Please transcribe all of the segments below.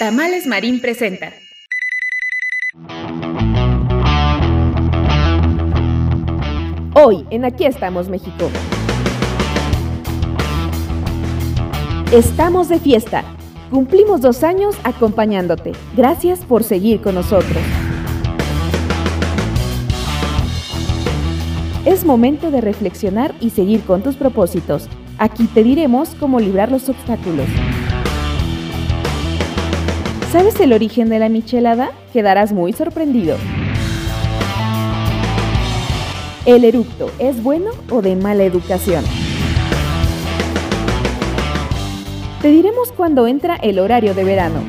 Tamales Marín presenta. Hoy en Aquí estamos México. Estamos de fiesta. Cumplimos dos años acompañándote. Gracias por seguir con nosotros. Es momento de reflexionar y seguir con tus propósitos. Aquí te diremos cómo librar los obstáculos. ¿Sabes el origen de la michelada? Quedarás muy sorprendido. ¿El eructo es bueno o de mala educación? Te diremos cuándo entra el horario de verano.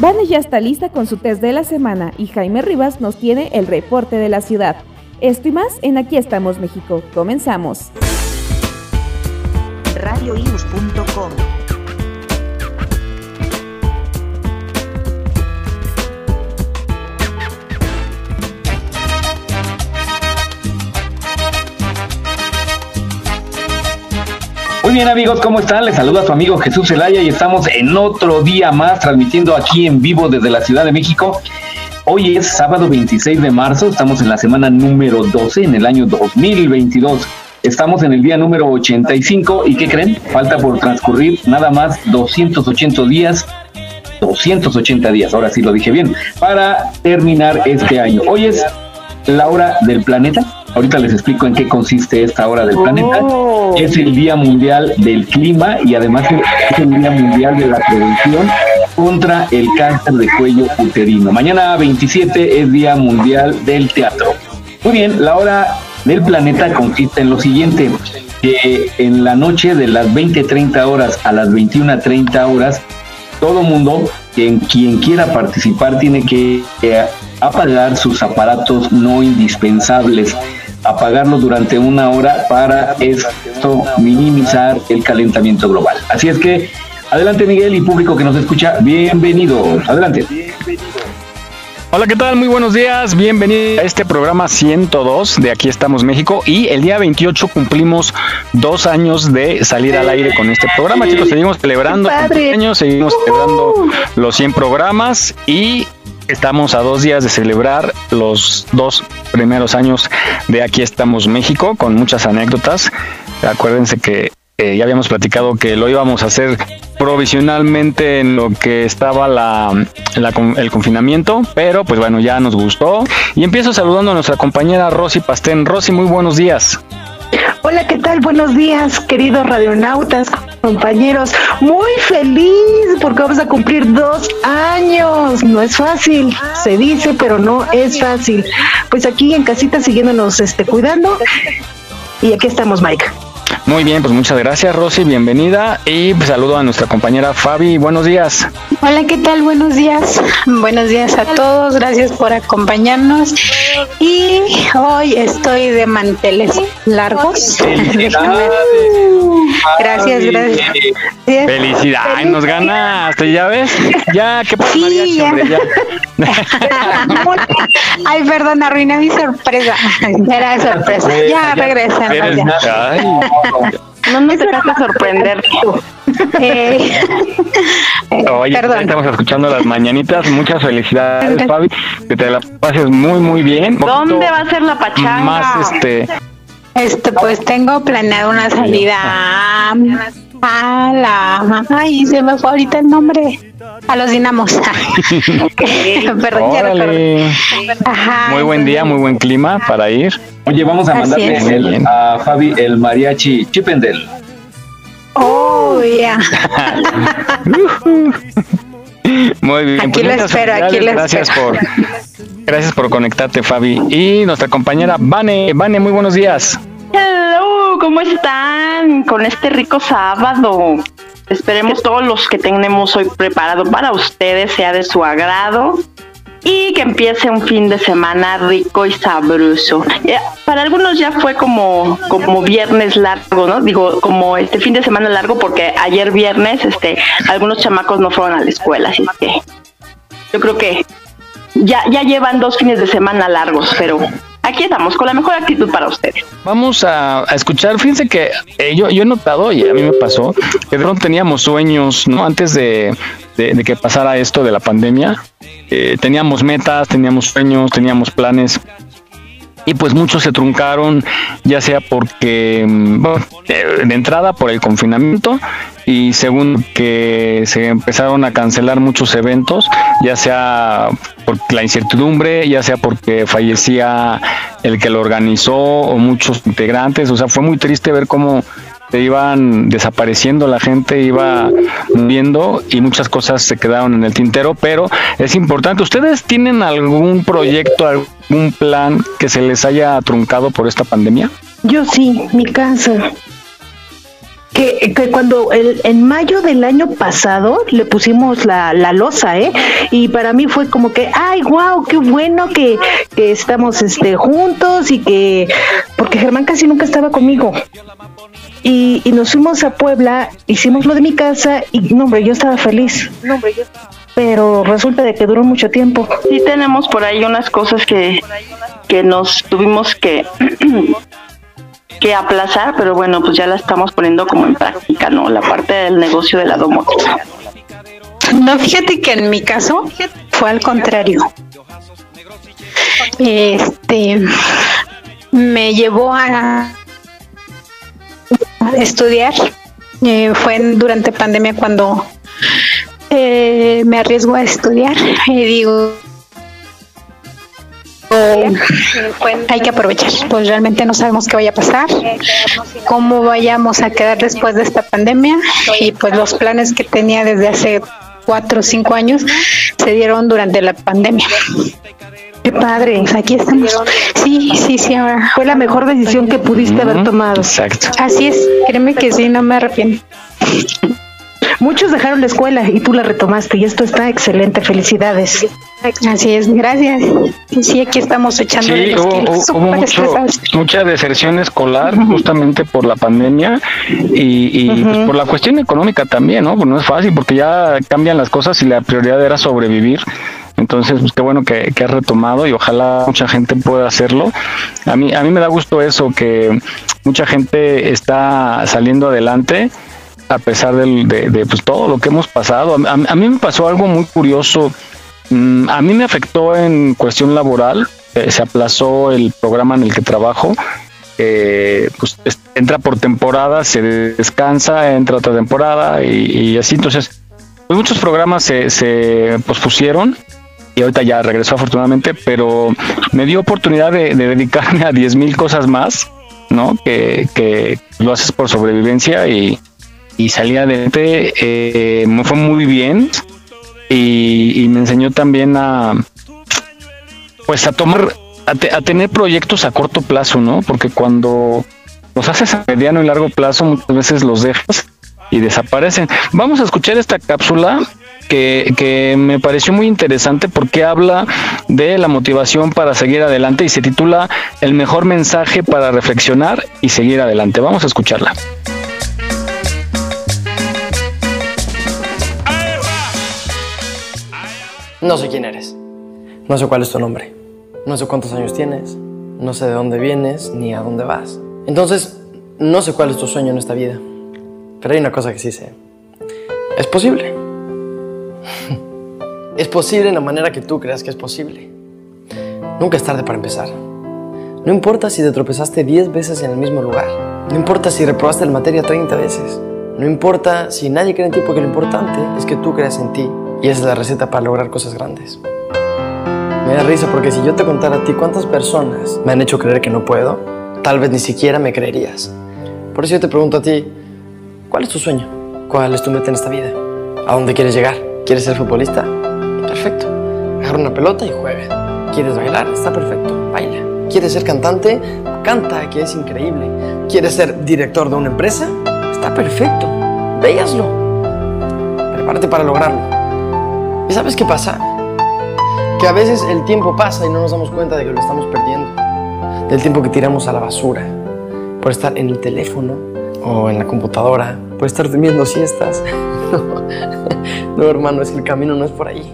Vane ya está lista con su test de la semana y Jaime Rivas nos tiene el reporte de la ciudad. Esto y más en Aquí estamos México. Comenzamos. radioius.com Muy bien amigos, ¿cómo están? Les saluda su amigo Jesús Zelaya y estamos en otro día más transmitiendo aquí en vivo desde la Ciudad de México. Hoy es sábado 26 de marzo, estamos en la semana número 12 en el año 2022. Estamos en el día número 85 y ¿qué creen? Falta por transcurrir nada más 280 días 280 días, ahora sí lo dije bien, para terminar este año. Hoy es la hora del planeta. Ahorita les explico en qué consiste esta hora del planeta. Es el Día Mundial del Clima y además es el Día Mundial de la Prevención contra el cáncer de cuello uterino. Mañana 27 es Día Mundial del Teatro. Muy bien, la hora del planeta consiste en lo siguiente, que en la noche de las 20.30 horas a las 21.30 horas, todo mundo, quien, quien quiera participar, tiene que eh, apagar sus aparatos no indispensables, apagarlos durante una hora para esto minimizar el calentamiento global. Así es que, adelante Miguel y público que nos escucha, bienvenidos, adelante. Hola, ¿qué tal? Muy buenos días. Bienvenidos a este programa 102 de Aquí estamos México. Y el día 28 cumplimos dos años de salir al aire con este programa. Chicos, seguimos celebrando años, seguimos celebrando los 100 programas y estamos a dos días de celebrar los dos primeros años de Aquí estamos México con muchas anécdotas. Acuérdense que ya habíamos platicado que lo íbamos a hacer provisionalmente en lo que estaba la, la el confinamiento, pero pues bueno, ya nos gustó. Y empiezo saludando a nuestra compañera Rosy Pastén. Rosy, muy buenos días. Hola, ¿qué tal? Buenos días, queridos radionautas, compañeros. Muy feliz porque vamos a cumplir dos años. No es fácil, se dice, pero no es fácil. Pues aquí en casita siguiéndonos este, cuidando. Y aquí estamos, Mike. Muy bien, pues muchas gracias Rosy, bienvenida. Y pues, saludo a nuestra compañera Fabi. Buenos días. Hola, ¿qué tal? Buenos días. Buenos días a todos. Gracias por acompañarnos. Y hoy estoy de manteles largos. Gracias, gracias. Felicidades, nos ganaste, ¿ya ves? Ya, qué pasa, Sí, mariachi, ya. hombre, ya. Ay, perdón, arruiné mi sorpresa. Era sorpresa. Ya regresan. Ay, No nos dejaste sorprender. Eh, Oye, Perdón. estamos escuchando las mañanitas. Muchas felicidades, Fabi. Que te la pases muy, muy bien. ¿Dónde va a ser la pachanga? Más este. Este, pues tengo planeado una salida a, a la. Ay, se me fue ahorita el nombre. A los dinamos. Perdón, ya recordé. Órale. Ajá, Muy buen día, muy buen clima para ir. Oye, vamos a mandarle el- a Fabi el mariachi Chipendel. Oh, ya. Muy bien. Aquí lo muchas espero, aquí lo gracias espero. por gracias por conectarte, Fabi. Y nuestra compañera Vane, Vane, muy buenos días. Hello, ¿cómo están? Con este rico sábado. Esperemos todos los que tenemos hoy preparado para ustedes sea de su agrado y que empiece un fin de semana rico y sabroso. Para algunos ya fue como, como viernes largo, ¿no? Digo, como este fin de semana largo porque ayer viernes este, algunos chamacos no fueron a la escuela, así que yo creo que ya, ya llevan dos fines de semana largos, pero aquí estamos con la mejor actitud para ustedes. Vamos a, escuchar, fíjense que eh, yo, yo he notado y a mí me pasó que teníamos sueños, ¿no? Antes de, que pasara esto de la pandemia, eh, teníamos metas, teníamos sueños, teníamos planes y pues muchos se truncaron, ya sea porque, mm, de entrada por el confinamiento y segundo que se empezaron a cancelar muchos eventos, ya sea por la incertidumbre, ya sea porque fallecía el que lo organizó o muchos integrantes, o sea, fue muy triste ver cómo se iban desapareciendo, la gente iba muriendo y muchas cosas se quedaron en el tintero, pero es importante. ¿Ustedes tienen algún proyecto, algún plan que se les haya truncado por esta pandemia? Yo sí, mi casa. Que, que, cuando el, en mayo del año pasado le pusimos la, la losa, ¿eh? Y para mí fue como que, ay, wow, qué bueno que, que estamos este, juntos y que, porque Germán casi nunca estaba conmigo. Y, nos fuimos a Puebla, hicimos lo de mi casa y no, hombre, yo estaba feliz. Pero resulta de que duró mucho tiempo. Sí tenemos por ahí unas cosas que, que nos tuvimos que que aplazar, pero bueno, pues ya la estamos poniendo como en práctica, ¿no? La parte del negocio de la domótica. No, fíjate que en mi caso fue al contrario. Este me llevó a estudiar. Eh, fue durante pandemia cuando eh, me arriesgo a estudiar y digo, hay que aprovechar, pues realmente no sabemos qué vaya a pasar, cómo vayamos a quedar después de esta pandemia y pues los planes que tenía desde hace cuatro o cinco años se dieron durante la pandemia. Qué padre, aquí estamos. Sí, sí, sí. Fue la mejor decisión que pudiste haber tomado. Exacto. Así es, créeme que sí, no me arrepiento. Muchos dejaron la escuela y tú la retomaste y esto está excelente. Felicidades. Así es, gracias. Sí, aquí estamos echando sí, hubo, mucha deserción escolar justamente por la pandemia y, pues, por la cuestión económica también, ¿no? Pues no es fácil porque ya cambian las cosas y la prioridad era sobrevivir entonces, pues qué bueno que, que has retomado y ojalá mucha gente pueda hacerlo. A mí, a mí me da gusto eso, que mucha gente está saliendo adelante a pesar de, pues, todo lo que hemos pasado. A, mí me pasó algo muy curioso. Mm, a mí me afectó en cuestión laboral. Eh, se aplazó el programa en el que trabajo. Eh, pues entra por temporada, se descansa, entra otra temporada y, así. Entonces, pues, muchos programas se, se pospusieron y ahorita ya regresó afortunadamente, pero me dio oportunidad de, dedicarme a 10 mil cosas más, ¿no? Que, que, lo haces por sobrevivencia y, y salí adelante, eh, me fue muy bien y, me enseñó también a, pues a tomar, a, a, tener proyectos a corto plazo, ¿no? Porque cuando los haces a mediano y largo plazo, muchas veces los dejas y desaparecen. Vamos a escuchar esta cápsula que, me pareció muy interesante porque habla de la motivación para seguir adelante y se titula El mejor mensaje para reflexionar y seguir adelante. Vamos a escucharla. No sé quién eres. No sé cuál es tu nombre. No sé cuántos años tienes. No sé de dónde vienes ni a dónde vas. Entonces, no sé cuál es tu sueño en esta vida. Pero hay una cosa que sí sé. Es posible. Es posible en la manera que tú creas que es posible. Nunca es tarde para empezar. No importa si te tropezaste 10 veces en el mismo lugar. No importa si reprobaste la materia 30 veces. No importa si nadie cree en ti porque lo importante es que tú creas en ti. Y esa es la receta para lograr cosas grandes. Me da risa porque si yo te contara a ti cuántas personas me han hecho creer que no puedo, tal vez ni siquiera me creerías. Por eso yo te pregunto a ti, ¿cuál es tu sueño? ¿Cuál es tu meta en esta vida? ¿A dónde quieres llegar? ¿Quieres ser futbolista? Perfecto. Agarra una pelota y juega. ¿Quieres bailar? Está perfecto. Baila. ¿Quieres ser cantante? encanta, que es increíble. ¿Quieres ser director de una empresa? Está perfecto. Véaslo. Prepárate para lograrlo. ¿Y sabes qué pasa? Que a veces el tiempo pasa y no nos damos cuenta de que lo estamos perdiendo. Del tiempo que tiramos a la basura por estar en el teléfono o en la computadora, por estar durmiendo siestas. no, hermano, es que el camino no es por ahí.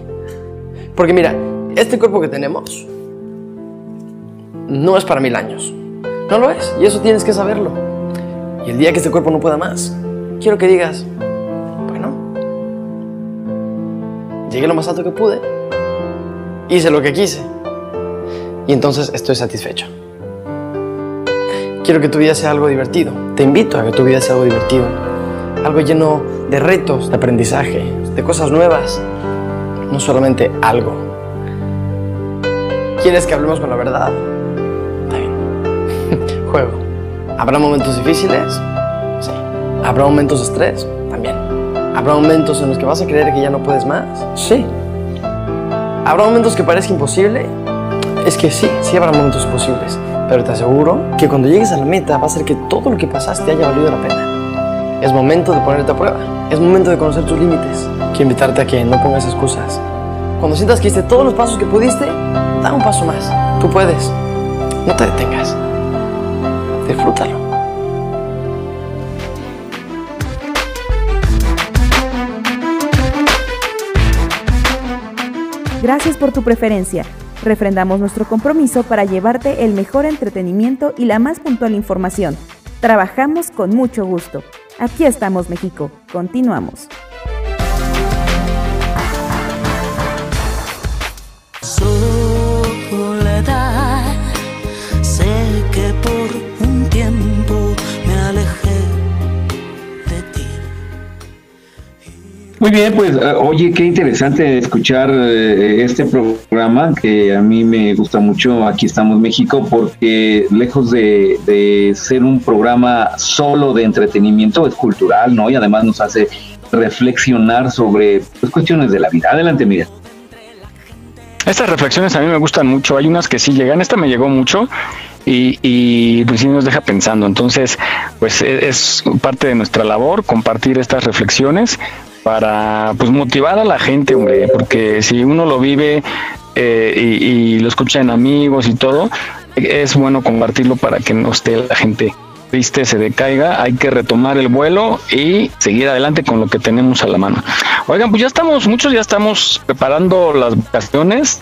Porque mira, este cuerpo que tenemos no es para mil años. No lo es. Y eso tienes que saberlo. Y el día que este cuerpo no pueda más, quiero que digas, llegué lo más alto que pude, hice lo que quise, y entonces estoy satisfecho. Quiero que tu vida sea algo divertido. Te invito a que tu vida sea algo divertido. Algo lleno de retos, de aprendizaje, de cosas nuevas. No solamente algo. ¿Quieres que hablemos con la verdad? Está bien. Juego. ¿Habrá momentos difíciles? Sí. ¿Habrá momentos de estrés? También. ¿Habrá momentos en los que vas a creer que ya no puedes más? Sí. ¿Habrá momentos que parezca imposible? Es que sí, sí habrá momentos imposibles. Pero te aseguro que cuando llegues a la meta va a ser que todo lo que pasaste haya valido la pena. Es momento de ponerte a prueba. Es momento de conocer tus límites. Quiero invitarte a que no pongas excusas. Cuando sientas que hiciste todos los pasos que pudiste, da un paso más. Tú puedes. No te detengas. Disfrútalo. Gracias por tu preferencia. Refrendamos nuestro compromiso para llevarte el mejor entretenimiento y la más puntual información. Trabajamos con mucho gusto. Aquí estamos, México. Continuamos. Muy bien, pues eh, oye, qué interesante escuchar eh, este programa que a mí me gusta mucho. Aquí estamos México porque lejos de, de ser un programa solo de entretenimiento, es cultural, ¿no? Y además nos hace reflexionar sobre pues, cuestiones de la vida. Adelante, mira. Estas reflexiones a mí me gustan mucho. Hay unas que sí llegan. Esta me llegó mucho y, y pues sí nos deja pensando. Entonces, pues e- es parte de nuestra labor compartir estas reflexiones para pues motivar a la gente, hombre, porque si uno lo vive eh, y, lo escucha en amigos y todo, es bueno compartirlo para que no esté la gente triste, se decaiga, hay que retomar el vuelo y seguir adelante con lo que tenemos a la mano. Oigan, pues ya estamos, muchos ya estamos preparando las vacaciones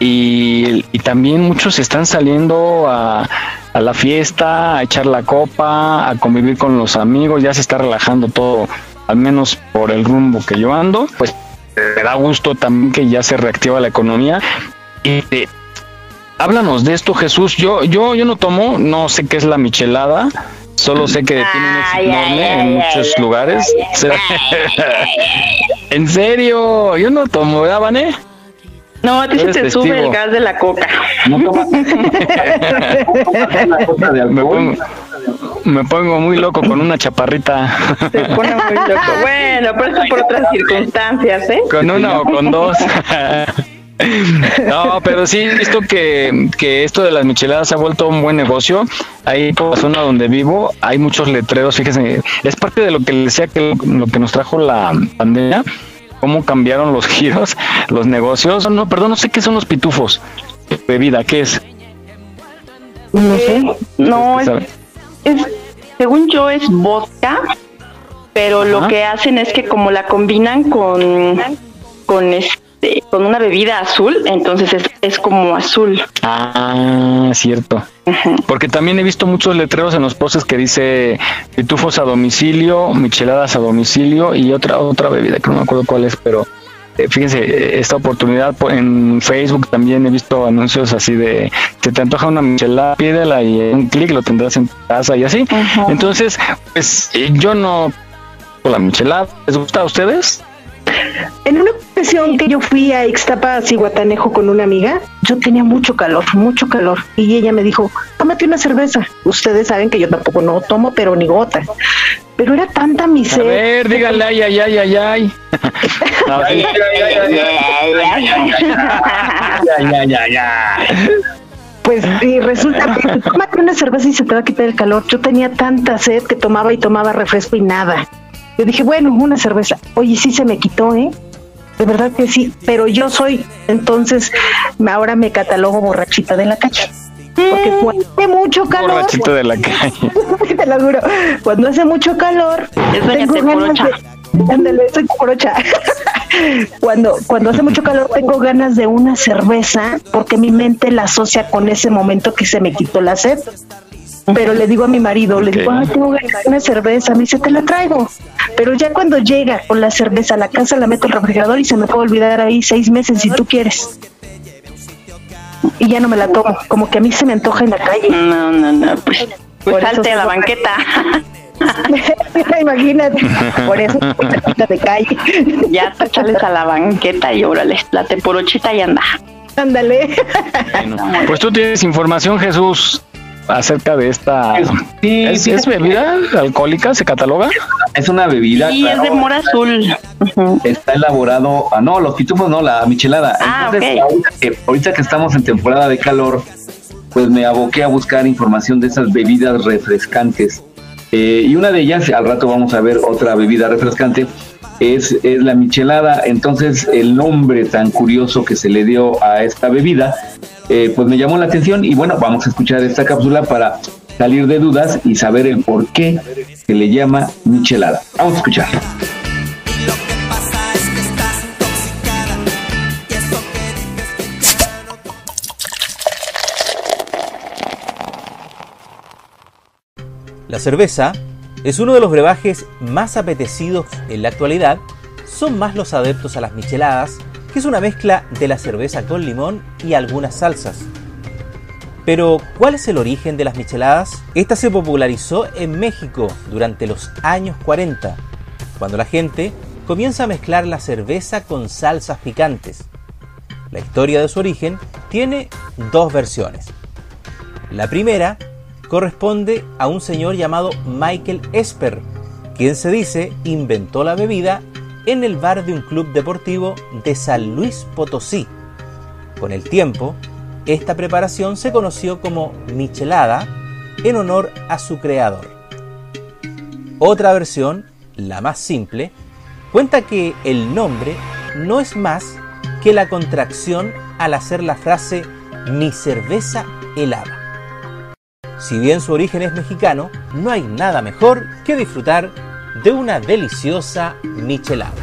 y, y también muchos están saliendo a, a la fiesta, a echar la copa, a convivir con los amigos, ya se está relajando todo, al menos por el rumbo que yo ando, pues me da gusto también que ya se reactiva la economía y eh, háblanos de esto Jesús, yo, yo, yo no tomo, no sé qué es la michelada, Solo sé que tiene un éxito enorme en muchos lugares. en serio, yo no tomo, ¿verdad, Vané? No, a ti se te sube el gas de la coca. No tomas de Me pongo, me pongo muy loco con una chaparrita. Se pone muy loco. Bueno, pero eso por otras circunstancias, ¿eh? Con una o con dos. No, pero sí he visto que, que esto de las micheladas se ha vuelto un buen negocio. Ahí por la zona donde vivo hay muchos letreros, fíjense, es parte de lo que les decía que lo, lo que nos trajo la pandemia, cómo cambiaron los giros, los negocios. No, perdón, no sé qué son los pitufos. Bebida, ¿qué es? No sé. No, es, ¿Sabe? es, según yo es vodka, pero lo que hacen es que como la combinan con con este con una bebida azul, entonces es, es como azul. Ah, cierto. Porque también he visto muchos letreros en los postes que dice pitufos a domicilio, micheladas a domicilio y otra otra bebida que no me acuerdo cuál es, pero eh, fíjense, eh, esta oportunidad po- en Facebook también he visto anuncios así de se te antoja una michelada, pídela y en un clic lo tendrás en tu casa y así. Entonces, pues eh, yo no la michelada, ¿les gusta a ustedes? En una ocasión que yo fui a Ixtapa, Cihuatanejo con una amiga, yo tenía mucho calor, mucho calor. Y ella me dijo, tómate una cerveza. Ustedes saben que yo tampoco no tomo, pero ni gota. Pero era tanta mi A sed. ver, díganle ay ay ay ay ay. Ya, ya, ya, ya. Pues y resulta que tómate una cerveza y se te va a quitar el calor. Yo tenía tanta sed que tomaba y tomaba refresco y nada. Yo dije, bueno, una cerveza. Oye, sí se me quitó, ¿eh? De verdad que sí, pero yo soy, entonces, ahora me catalogo borrachita de la calle. Porque Mm. cuando hace mucho calor. Borrachito de la calle. te lo juro. Cuando hace mucho calor. Es tengo ganas de- Ándale, soy corocha. cuando, cuando hace mucho calor tengo ganas de una cerveza porque mi mente la asocia con ese momento que se me quitó la sed. Pero le digo a mi marido, le digo. "Ay, tengo una cerveza, me dice, te la traigo. Pero ya cuando llega con la cerveza a la casa, la meto al refrigerador y se me puede olvidar ahí seis meses si tú quieres. Y ya no me la tomo, como que a mí se me antoja en la calle. No, no, no, pues, pues salte a la banqueta. Imagínate, por eso de calle. ya te sales a la banqueta y órale, la teporochita y anda. Ándale. Pues tú tienes información, Jesús, acerca de esta. Sí, ¿Es, sí, es bebida alcohólica? ¿Se cataloga? Es una bebida. Y es claro, de mora azul. Está elaborado. Ah, no, los pitufos no, la michelada. Ah, Entonces, ok. ahorita, que, ahorita que estamos en temporada de calor, pues me aboqué a buscar información de esas bebidas refrescantes. Eh, y una de ellas, al rato vamos a ver otra bebida refrescante, es, es la michelada. Entonces, el nombre tan curioso que se le dio a esta bebida, eh, pues me llamó la atención. Y bueno, vamos a escuchar esta cápsula para salir de dudas y saber el por qué se le llama michelada. Vamos a escuchar. La cerveza es uno de los brebajes más apetecidos en la actualidad. Son más los adeptos a las micheladas, que es una mezcla de la cerveza con limón y algunas salsas. Pero, ¿cuál es el origen de las micheladas? Esta se popularizó en México durante los años 40, cuando la gente comienza a mezclar la cerveza con salsas picantes. La historia de su origen tiene dos versiones. La primera corresponde a un señor llamado Michael Esper, quien se dice inventó la bebida en el bar de un club deportivo de San Luis Potosí. Con el tiempo, esta preparación se conoció como michelada en honor a su creador. Otra versión, la más simple, cuenta que el nombre no es más que la contracción al hacer la frase mi cerveza helada. Si bien su origen es mexicano, no hay nada mejor que disfrutar de una deliciosa michelada.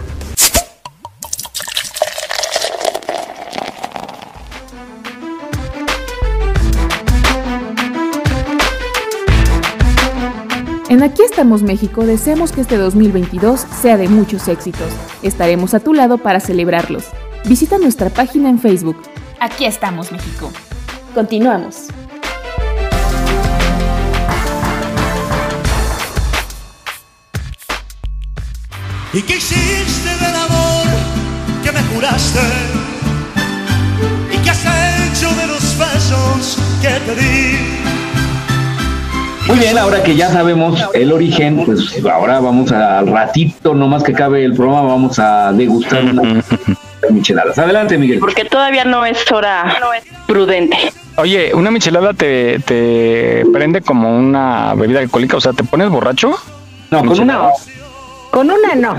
En Aquí estamos México deseamos que este 2022 sea de muchos éxitos. Estaremos a tu lado para celebrarlos. Visita nuestra página en Facebook. Aquí estamos, México. Continuamos. ¿Y qué hiciste del amor que me juraste? ¿Y qué has hecho de los besos que te di? Muy bien, ahora que ya sabemos el origen, pues ahora vamos al ratito, no más que cabe el programa, vamos a degustar unas micheladas. Adelante, Miguel. Porque todavía no es hora prudente. Oye, ¿una michelada te, te prende como una bebida alcohólica? O sea, ¿te pones borracho? No, con una. Con una no.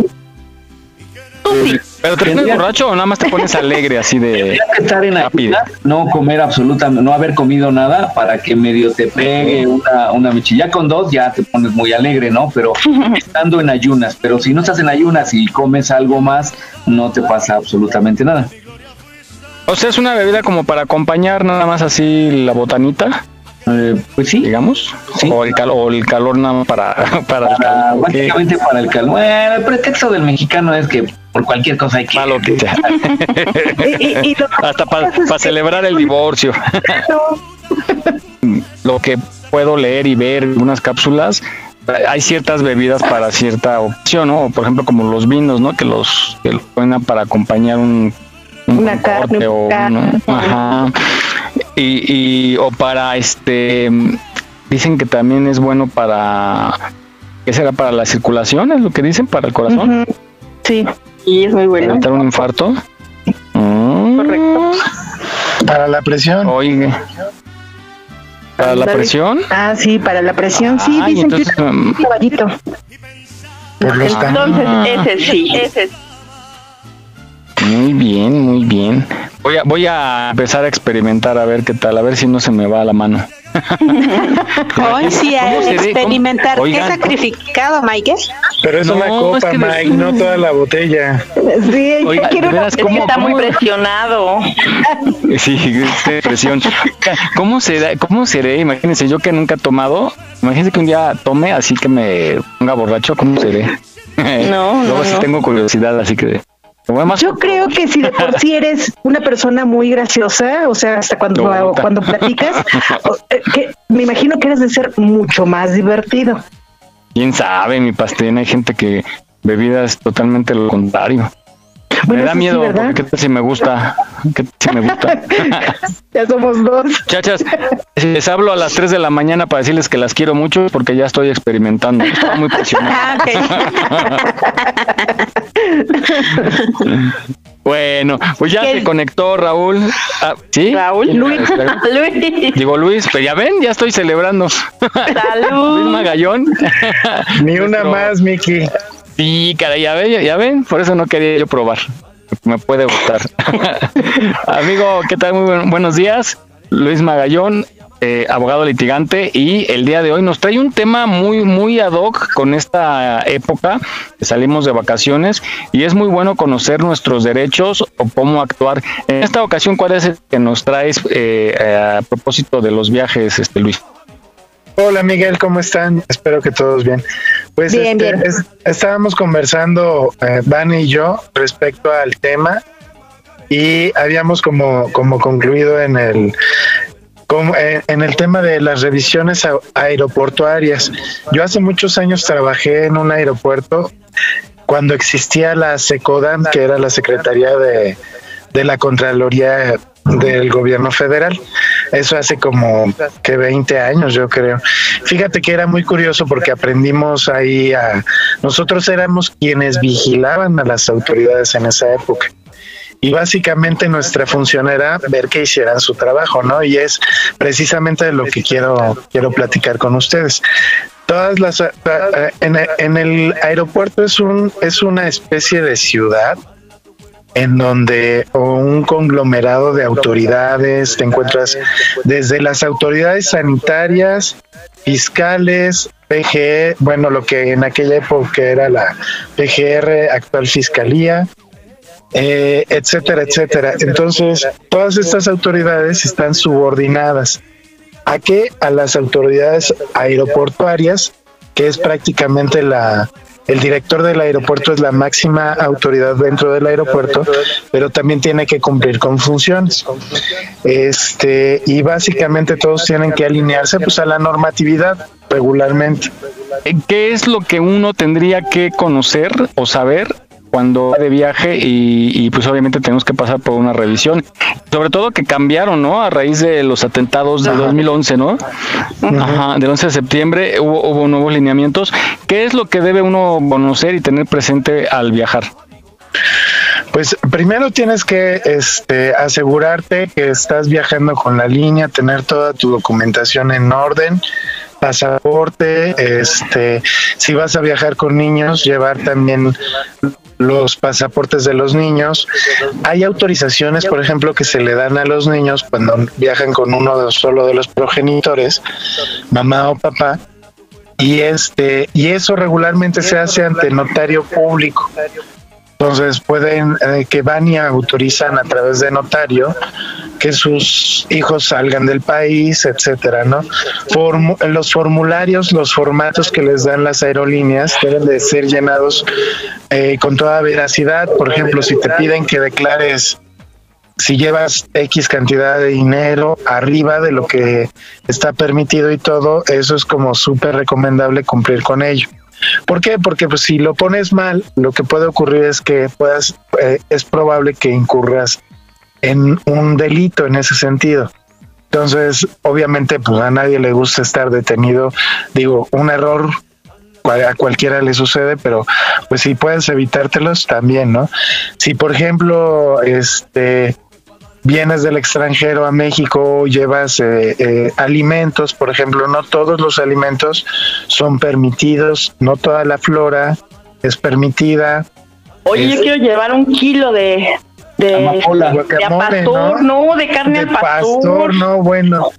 ¿Pero te pones borracho o nada más te pones alegre así de que estar en rápido? ayunas, no comer absolutamente, no haber comido nada para que medio te pegue una, una michilla. Ya con dos ya te pones muy alegre, ¿no? Pero estando en ayunas, pero si no estás en ayunas y comes algo más, no te pasa absolutamente nada. O sea, es una bebida como para acompañar nada más así la botanita. Pues sí. Digamos. O, el cal- o el calor nada más para, para el Para- calor. ¿qué? básicamente para el calor. Bueno, el pretexto del mexicano es que por cualquier cosa hay que. Malo que sea. Y- y lo que Hasta para que- celebrar el divorcio. Lo que puedo leer y ver en unas cápsulas, hay ciertas bebidas para cierta opción, ¿no? Por ejemplo, como los vinos, ¿no? Que los, que los ponen para acompañar un, un Una carne, corte o un una- ajá. Y, y- o para este dicen que también es bueno para ¿qué será para la circulación? Es lo que dicen para el corazón. Sí. Y es muy bueno. Evitar un infarto. Mm. Correcto. Para la presión. Oye. ¿Para la presión? Ah, sí, para la presión, sí, Ay, dicen entonces, que es un caballito. Por los Entonces, Ah. ese sí, ese sí. Muy bien, muy bien. Voy a, voy a empezar a experimentar a ver qué tal, a ver si no se me va la mano. Hoy sí ¿Cómo a experimentar. ¿Qué sacrificado, Mike? Pero es No, una copa, es que de- Mike, no toda la botella. Sí, Oiga, quiero una- Es que ¿cómo- está muy presionado. Sí, qué presión. ¿Cómo será? ¿Cómo seré? Imagínense, yo que nunca he tomado, imagínense que un día tome así que me ponga borracho, ¿cómo seré? No, Luego no, sí no. tengo curiosidad, así que... Yo creo que si de por sí eres una persona muy graciosa, o sea, hasta cuando, No, cuando platicas, eh, que me imagino que eres de ser mucho más divertido. quién sabe, mi pastel, hay gente que bebida es totalmente lo contrario. Bueno, me da sí, miedo, porque qué tal si me gusta, qué tal si me gusta. Ya somos dos. Chachas, si les hablo a las 3 de la mañana para decirles que las quiero mucho porque ya estoy experimentando. Estaba muy presionado. Ah, Bueno, pues ya ¿Qué? se conectó Raúl. Ah, ¿Sí? Raúl. ¿Quién Luis. Luis. Digo Luis, pero ya ven, ya estoy celebrando. Luis Salud. Magallón. Ni una Nuestro- más, Miki. Sí, cara, ya ven, ya ven, por eso no quería yo probar. Me puede gustar. Amigo, ¿qué tal? Muy buen- buenos días. Luis Magallón, eh, abogado litigante, y el día de hoy nos trae un tema muy, muy ad hoc con esta época salimos de vacaciones y es muy bueno conocer nuestros derechos o cómo actuar. En esta ocasión, ¿cuál es el que nos traes eh, eh, a propósito de los viajes, este Luis? Hola Miguel, ¿cómo están? Espero que todos bien. Pues Bien, este, bien. es- estábamos conversando, eh, Vane y yo, respecto al tema y habíamos como, como concluido en el como, eh, en el tema de las revisiones aeroportuarias. Yo hace muchos años trabajé en un aeropuerto cuando existía la SECODAM, que era la Secretaría de, de la Contraloría del Gobierno Federal. Eso hace como que 20 años, yo creo. Fíjate que era muy curioso porque aprendimos ahí a... Nosotros éramos quienes vigilaban a las autoridades en esa época. Y básicamente nuestra función era ver que hicieran su trabajo, ¿no? Y es precisamente de lo que quiero, quiero platicar con ustedes. Todas las en, en el aeropuerto es un es una especie de ciudad en donde un conglomerado de autoridades te encuentras desde las autoridades sanitarias, fiscales, PGE, bueno, lo que en aquella época era la PGR, actual Fiscalía, eh, etcétera, etcétera. Entonces, todas estas autoridades están subordinadas a qué? A las autoridades aeroportuarias, que es prácticamente la el director del aeropuerto es la máxima autoridad dentro del aeropuerto, pero también tiene que cumplir con funciones. Este, y básicamente todos tienen que alinearse pues a la normatividad regularmente. ¿Qué es lo que uno tendría que conocer o saber cuando va de viaje y, y, pues obviamente tenemos que pasar por una revisión? Sobre todo que cambiaron, ¿no? A raíz de los atentados de 2011, ¿no? Ajá, del 11 de septiembre hubo, hubo nuevos lineamientos. ¿Qué es lo que debe uno conocer y tener presente al viajar? Pues primero tienes que este, asegurarte que estás viajando con la línea, tener toda tu documentación en orden, pasaporte, este, si vas a viajar con niños, llevar también los pasaportes de los niños. Hay autorizaciones, por ejemplo, que se le dan a los niños cuando viajan con uno de, solo de los progenitores, mamá o papá, y este y eso regularmente se hace ante notario público. Entonces pueden eh, que van y autorizan a través de notario que sus hijos salgan del país, etcétera, ¿no? Los formularios, los formatos que les dan las aerolíneas deben de ser llenados eh, con toda veracidad. Por ejemplo, si te piden que declares si llevas X cantidad de dinero arriba de lo que está permitido y todo, eso es como súper recomendable cumplir con ello. ¿Por qué? Porque pues, si lo pones mal, lo que puede ocurrir es que puedas, eh, es probable que incurras en un delito en ese sentido. Entonces, obviamente, pues a nadie le gusta estar detenido. Digo, un error a cualquiera le sucede, pero pues si puedes evitártelos también, ¿no? Si por ejemplo, este vienes del extranjero a México, llevas eh, eh, alimentos, por ejemplo, no todos los alimentos son permitidos, no toda la flora es permitida. Oye, yo quiero llevar un kilo de, de, Amapola. de, pastor, no, de carne al pastor. Pastor, no, bueno.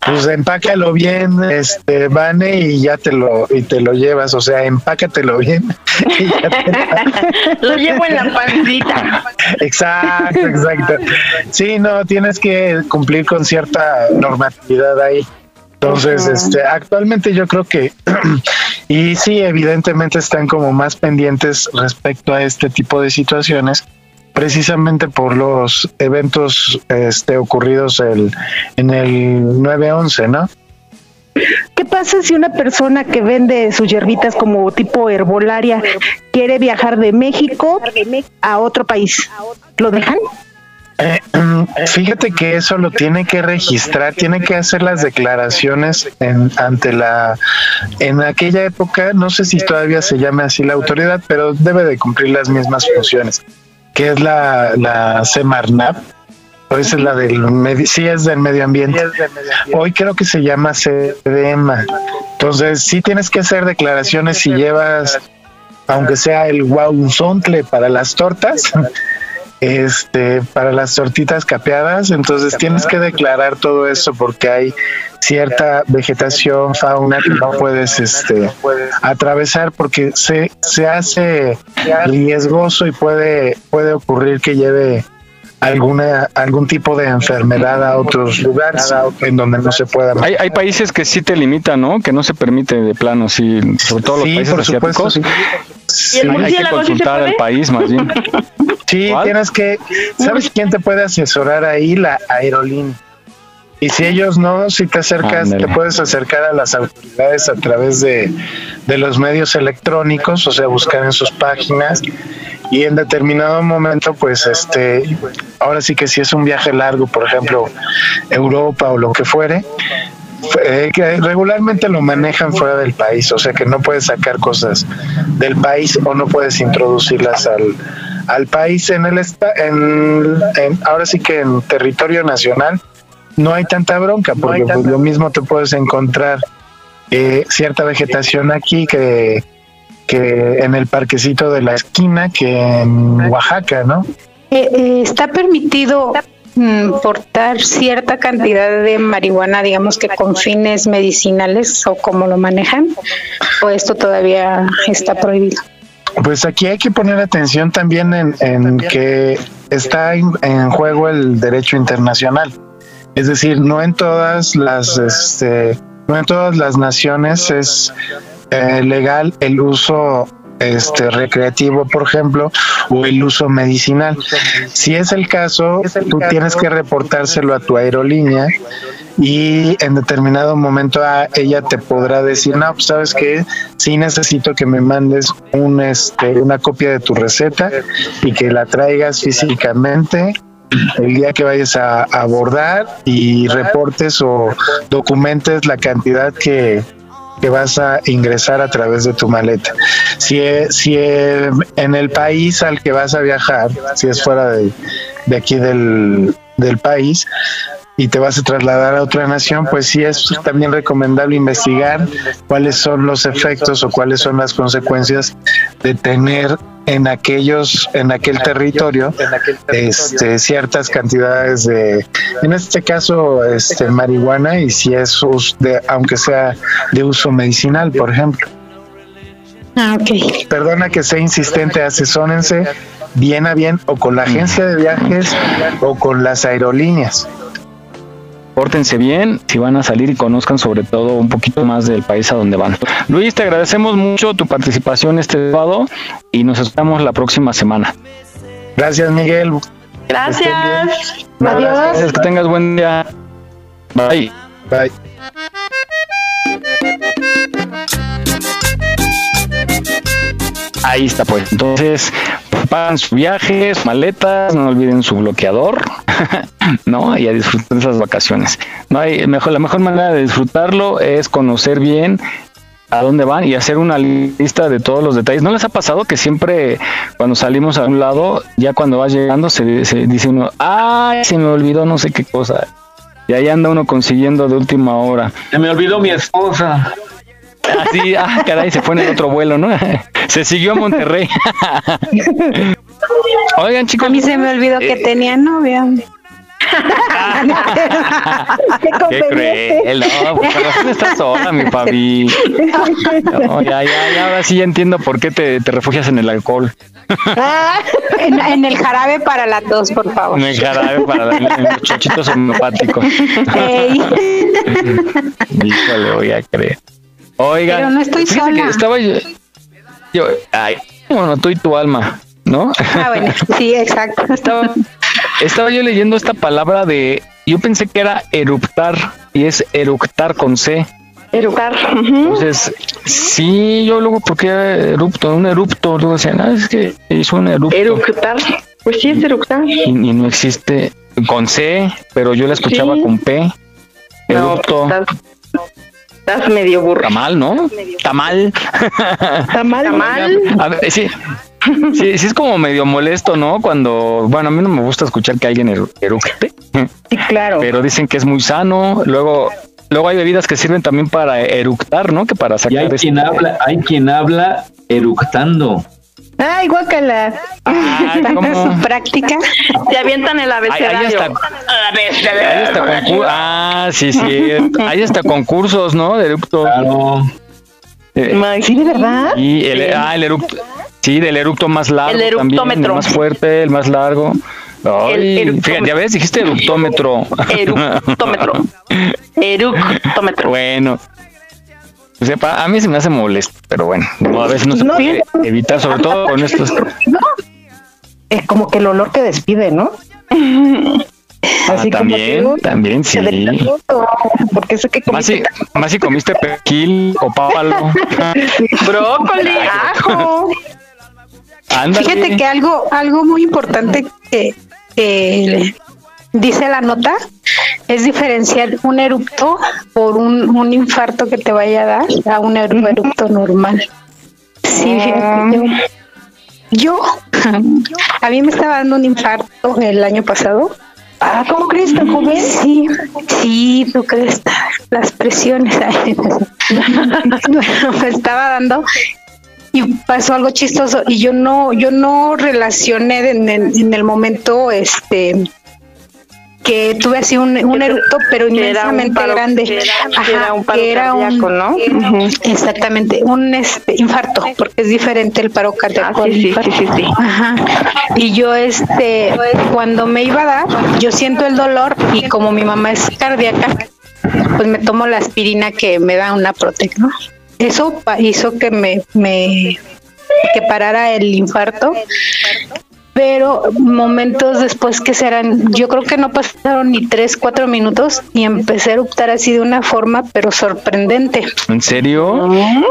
Pues empácalo bien, este, Vane, y ya te lo, y te lo llevas, o sea, empácatelo bien. y ya te- Lo llevo en la pancita. Exacto, exacto. Sí, no, tienes que cumplir con cierta normatividad ahí. Entonces, este, actualmente yo creo que, y sí, evidentemente están como más pendientes respecto a este tipo de situaciones, precisamente por los eventos este, ocurridos el, en el 9-11, ¿no? ¿Qué pasa si una persona que vende sus hierbitas como tipo herbolaria quiere viajar de México a otro país? ¿Lo dejan? Eh, fíjate que eso lo tiene que registrar, tiene que hacer las declaraciones en, ante la, en aquella época, no sé si todavía se llame así la autoridad, pero debe de cumplir las mismas funciones, que es la, la Semarnap, o esa es la del medio, sí es del medio ambiente. Hoy creo que se llama CDMA. Entonces sí tienes que hacer declaraciones si llevas, aunque sea el guauzontle para las tortas, este para las tortitas capeadas entonces tienes que declarar todo eso porque hay cierta vegetación fauna que no puedes este atravesar porque se, se hace riesgoso y puede puede ocurrir que lleve alguna algún tipo de enfermedad a otros lugares en donde no se pueda Hay, hay países que sí te limitan, ¿no? Que no se permite de plano, sí, sobre todo los Sí, países por supuesto, asiáticos. sí. ¿Y el Hay que consultar al país más bien. Sí, tienes que. ¿Sabes quién te puede asesorar ahí? La aerolínea. Y si ellos no, si te acercas, te puedes acercar a las autoridades a través de, de los medios electrónicos, o sea, buscar en sus páginas. Y en determinado momento, pues, este, ahora sí que si es un viaje largo, por ejemplo, Europa o lo que fuere, eh, que regularmente lo manejan fuera del país, o sea que no puedes sacar cosas del país o no puedes introducirlas al, al país en el en, en- ahora sí que en territorio nacional no hay tanta bronca porque pues, lo mismo te puedes encontrar eh, cierta vegetación aquí que que en el parquecito de la esquina que en Oaxaca, ¿no? Eh, eh, ¿Está permitido mm, portar cierta cantidad de marihuana, digamos que con fines medicinales o cómo lo manejan? ¿O esto todavía está prohibido? Pues aquí hay que poner atención también en, en que está en, en juego el derecho internacional. Es decir, no en todas las, este, no en todas las naciones es eh, legal el uso este recreativo, por ejemplo, o el uso medicinal. Si es el caso, tú tienes que reportárselo a tu aerolínea y en determinado momento a ella te podrá decir, no, pues sabes que sí necesito que me mandes un, este, una copia de tu receta y que la traigas físicamente el día que vayas a abordar y reportes o documentes la cantidad que, que vas a ingresar a través de tu maleta. Si, e- si e- en el país al que vas a viajar, si es fuera de, aquí del país, y te vas a trasladar a otra nación, pues sí es también recomendable investigar cuáles son los efectos o cuáles son las consecuencias de tener en aquellos en aquel territorio este ciertas cantidades de en este caso este marihuana y si es us- de aunque sea de uso medicinal por ejemplo. Ah, ok. perdona que sea insistente asesórense bien a bien o con la agencia de viajes o con las aerolíneas Pórtense bien, si van a salir y conozcan sobre todo un poquito más del país a donde van. Luis, te agradecemos mucho tu participación este sábado y nos estamos la próxima semana. Gracias, Miguel. Gracias. Gracias, que tengas buen día. Bye. Bye. Ahí está, pues. Entonces, sus viajes, maletas, no olviden su bloqueador, ¿no? Y a disfrutar esas vacaciones. No hay mejor, la mejor manera de disfrutarlo es conocer bien a dónde van y hacer una lista de todos los detalles. ¿No les ha pasado que siempre cuando salimos a un lado, ya cuando vas llegando, se, se dice uno, ay, se me olvidó no sé qué cosa? Y ahí anda uno consiguiendo de última hora. Se me olvidó mi esposa. Así, ah, caray, se fue en el otro vuelo, ¿no? Se siguió a Monterrey. Oigan, chicos. A mí se me olvidó que eh, tenía novia. Qué cruel, no, por razón estás sola, mi Fabi. No, ya, ya, ya, ahora sí ya entiendo por qué te, te refugias en el alcohol. en, en el jarabe para la tos, por favor. En el jarabe para la- en los chochitos homeopáticos. Híjole, voy a creer. Oigan, Pero no estoy que sola. Estaba yo, yo- ay, bueno, tú y tu alma, ¿no? Ah, bueno, sí, exacto. Estaba, estaba yo leyendo esta palabra de, yo pensé que era eruptar y es eructar con C. Eructar. Entonces, sí, yo luego, ¿por qué erupto? Un erupto, luego decían, ah, es que hizo un erupto. Eructar. Pues sí, es eructar. Y, y no existe con C, pero yo la escuchaba Sí. con P. No, Erupto. estás, estás medio burro. Tamal, ¿no? Tamal. Tamal. Tamal. A ver, sí. Sí, sí es como medio molesto, ¿no? Cuando, bueno, a mí no me gusta escuchar que alguien eru- eructe. Sí, claro. Pero dicen que es muy sano. Luego, luego hay bebidas que sirven también para eructar, ¿no? Que para Y sacar hay quien habla, hay quien habla eructando. Ay, guácala. Ay, ¿cómo? Práctica. Te avientan el Ahí, ahí abecedario. está. Ahí está ah, sí, sí. Hay hasta concursos, ¿no? De eructo. Claro. Eh, Sí, de verdad. y el, ah, el eructo. Sí, del eructo más largo. El también, eructómetro. el más fuerte, el más largo. Ay, El fíjate, ya ves, dijiste eructómetro. Eructómetro. Eructómetro. Bueno. O sea, pa- a mí se me hace molesto, pero bueno, no, a veces no se No, puede evitar, sobre todo con estos. No. Es como que el olor que despide, ¿no? Ah, Así como también, que, uy, también, sí. Porque que Más si, más si comiste perquil o pápalo. Brócoli, ajo. Ándale. Fíjate que algo, algo muy importante que, que dice la nota es diferenciar un erupto por un, un infarto que te vaya a dar a un eru- erupto normal. Sí, fíjate, yo, yo, a mí me estaba dando un infarto el año pasado. Ah, ¿cómo crees tan joven? Sí, sí, tú crees las presiones. bueno, me estaba dando y pasó algo chistoso y yo no, yo no relacioné en, en- en el momento, este que tuve así un, un eructo, pero un inmensamente paro- grande. que era- que Ajá, era un paro que era un- cardíaco, ¿no? Exactamente, un este, infarto, porque es diferente el paro cardíaco. Ah, sí, al sí, sí, sí. Ajá. Y yo, este, cuando me iba a dar, yo siento el dolor y como mi mamá es cardíaca, pues me tomo la aspirina que me da una Protec, ¿no? Eso hizo que me, me que parara el infarto. Pero momentos después que serán, yo creo que no pasaron ni tres, cuatro minutos y empecé a eruptar así de una forma, pero sorprendente. ¿En serio?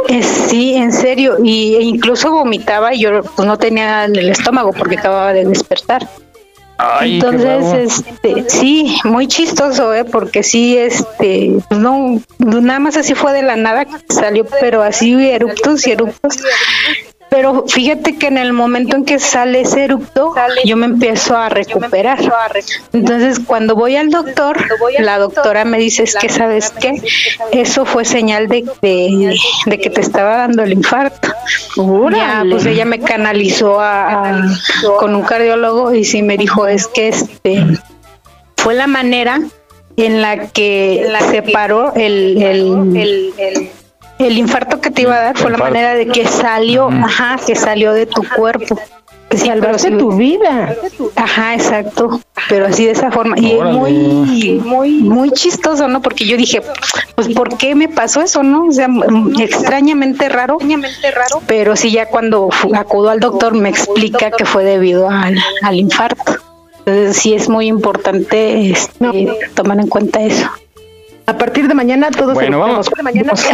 Eh, sí, en serio. Y e incluso vomitaba y yo pues no tenía en el estómago porque acababa de despertar. Ay, Entonces, este, sí, muy chistoso, ¿eh? Porque sí, este, pues no, nada más así fue de la nada que salió, pero así eruptos y eruptos. Pero fíjate que en el momento en que sale ese erupto, yo me empiezo a recuperar. Entonces, cuando voy al doctor, la doctora me dice, es que, ¿sabes qué? Eso fue señal de, de, de que te estaba dando el infarto. Ya, pues ella me canalizó a, a- con un cardiólogo y sí me dijo, es que este fue la manera en la que separó el, el, el infarto que te iba a dar, fue la manera de que salió, ajá, que salió de tu cuerpo. Sí, pero Salvaste sí- tu vida. Ajá, exacto. Pero así de esa forma. Y es muy, muy, muy chistoso, ¿no? Porque yo dije, pues, ¿por qué me pasó eso, no? O sea, mm, extrañamente raro. Extrañamente raro. Pero sí, ya cuando acudo al doctor me explica que fue debido al, al infarto. Entonces, sí es muy importante este, tomar en cuenta eso. A partir de mañana todos Bueno, vamos. eructamos.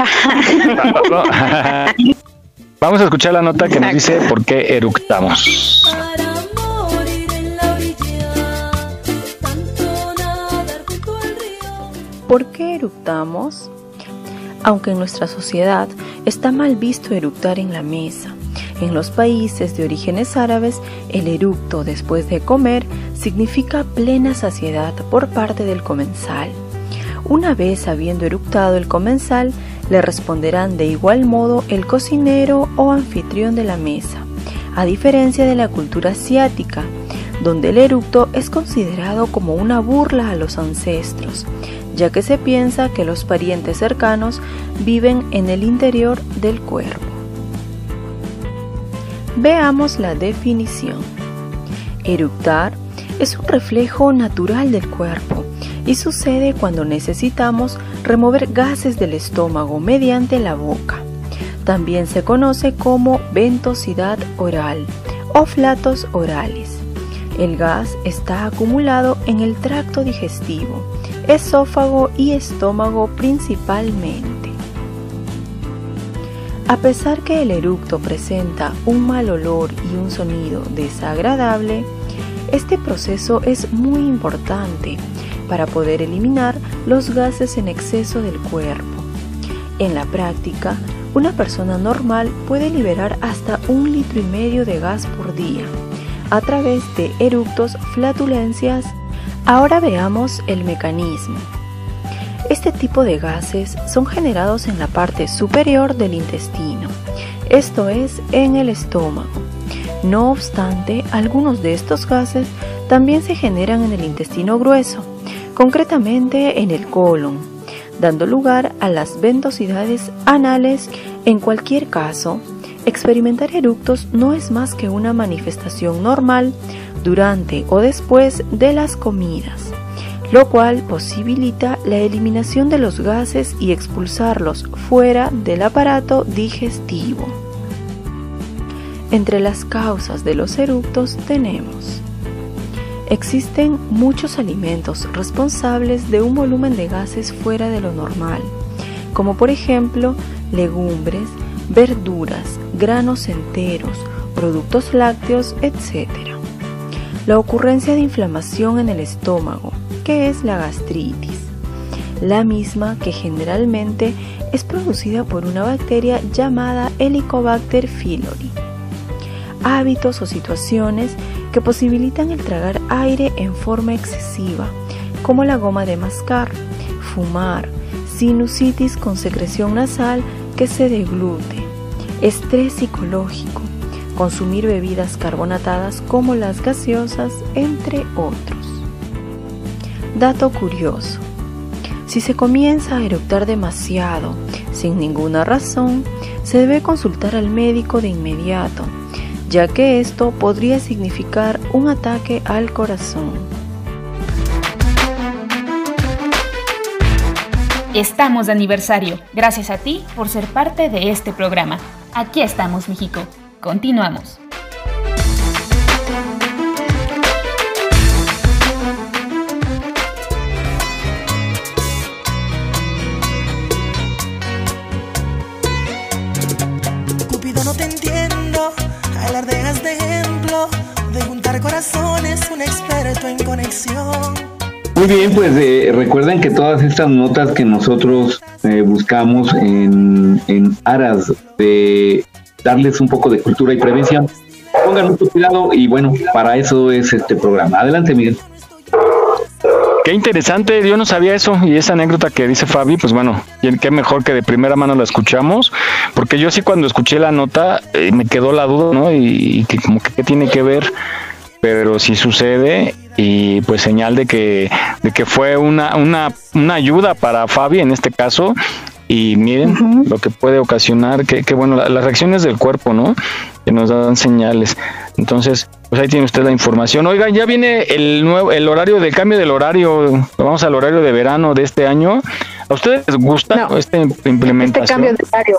Vamos a escuchar la nota que nos dice por qué eructamos. ¿Por qué eructamos? aunque en nuestra sociedad está mal visto eructar en la mesa. En los países de orígenes árabes, el eructo después de comer significa plena saciedad por parte del comensal. Una vez habiendo eructado el comensal, le responderán de igual modo el cocinero o anfitrión de la mesa, a diferencia de la cultura asiática, donde el eructo es considerado como una burla a los ancestros, ya que se piensa que los parientes cercanos viven en el interior del cuerpo. Veamos la definición. Eructar es un reflejo natural del cuerpo y sucede cuando necesitamos remover gases del estómago mediante la boca. También se conoce como ventosidad oral o flatos orales. El gas está acumulado en el tracto digestivo, esófago y estómago principalmente. A pesar que el eructo presenta un mal olor y un sonido desagradable, este proceso es muy importante para poder eliminar los gases en exceso del cuerpo. En la práctica, una persona normal puede liberar hasta un litro y medio de gas por día a través de eructos, flatulencias. Ahora veamos el mecanismo. Este tipo de gases son generados en la parte superior del intestino, esto es, en el estómago. No obstante, algunos de estos gases también se generan en el intestino grueso, concretamente en el colon, dando lugar a las ventosidades anales. En cualquier caso, experimentar eructos no es más que una manifestación normal durante o después de las comidas, lo cual posibilita la eliminación de los gases y expulsarlos fuera del aparato digestivo. Entre las causas de los eructos tenemos Existen muchos alimentos responsables de un volumen de gases fuera de lo normal, como por ejemplo legumbres, verduras, granos enteros, productos lácteos, etc. La ocurrencia de inflamación en el estómago, que es la gastritis, la misma que generalmente es producida por una bacteria llamada Helicobacter pylori. Hábitos o situaciones que posibilitan el tragar aire en forma excesiva, como la goma de mascar, fumar, sinusitis con secreción nasal que se deglute, estrés psicológico, consumir bebidas carbonatadas como las gaseosas, entre otros. Dato curioso. Si se comienza a eructar demasiado, sin ninguna razón, se debe consultar al médico de inmediato ya que esto podría significar un ataque al corazón. Estamos de aniversario. Gracias a ti por ser parte de este programa. Aquí estamos, México. Continuamos. Experto en conexión. Muy bien, pues eh, recuerden que todas estas notas que nosotros eh, buscamos en, en aras de darles un poco de cultura y prevención, pongan mucho cuidado y bueno, para eso es este programa. Adelante, Miguel. Qué interesante, yo no sabía eso y esa anécdota que dice Fabi, pues bueno, qué mejor que de primera mano la escuchamos, porque yo sí cuando escuché la nota eh, me quedó la duda, ¿no? Y, que como que qué tiene que ver pero si sucede y pues señal de que, de que fue una, una, una ayuda para Fabi en este caso y miren lo que puede ocasionar, que, que bueno, las reacciones del cuerpo, ¿no? Que nos dan señales. Entonces, pues ahí tiene usted la información. Oigan, ya viene el nuevo, el horario de cambio del horario, vamos al horario de verano de este año. ¿A ustedes les gusta esta implementación? Este cambio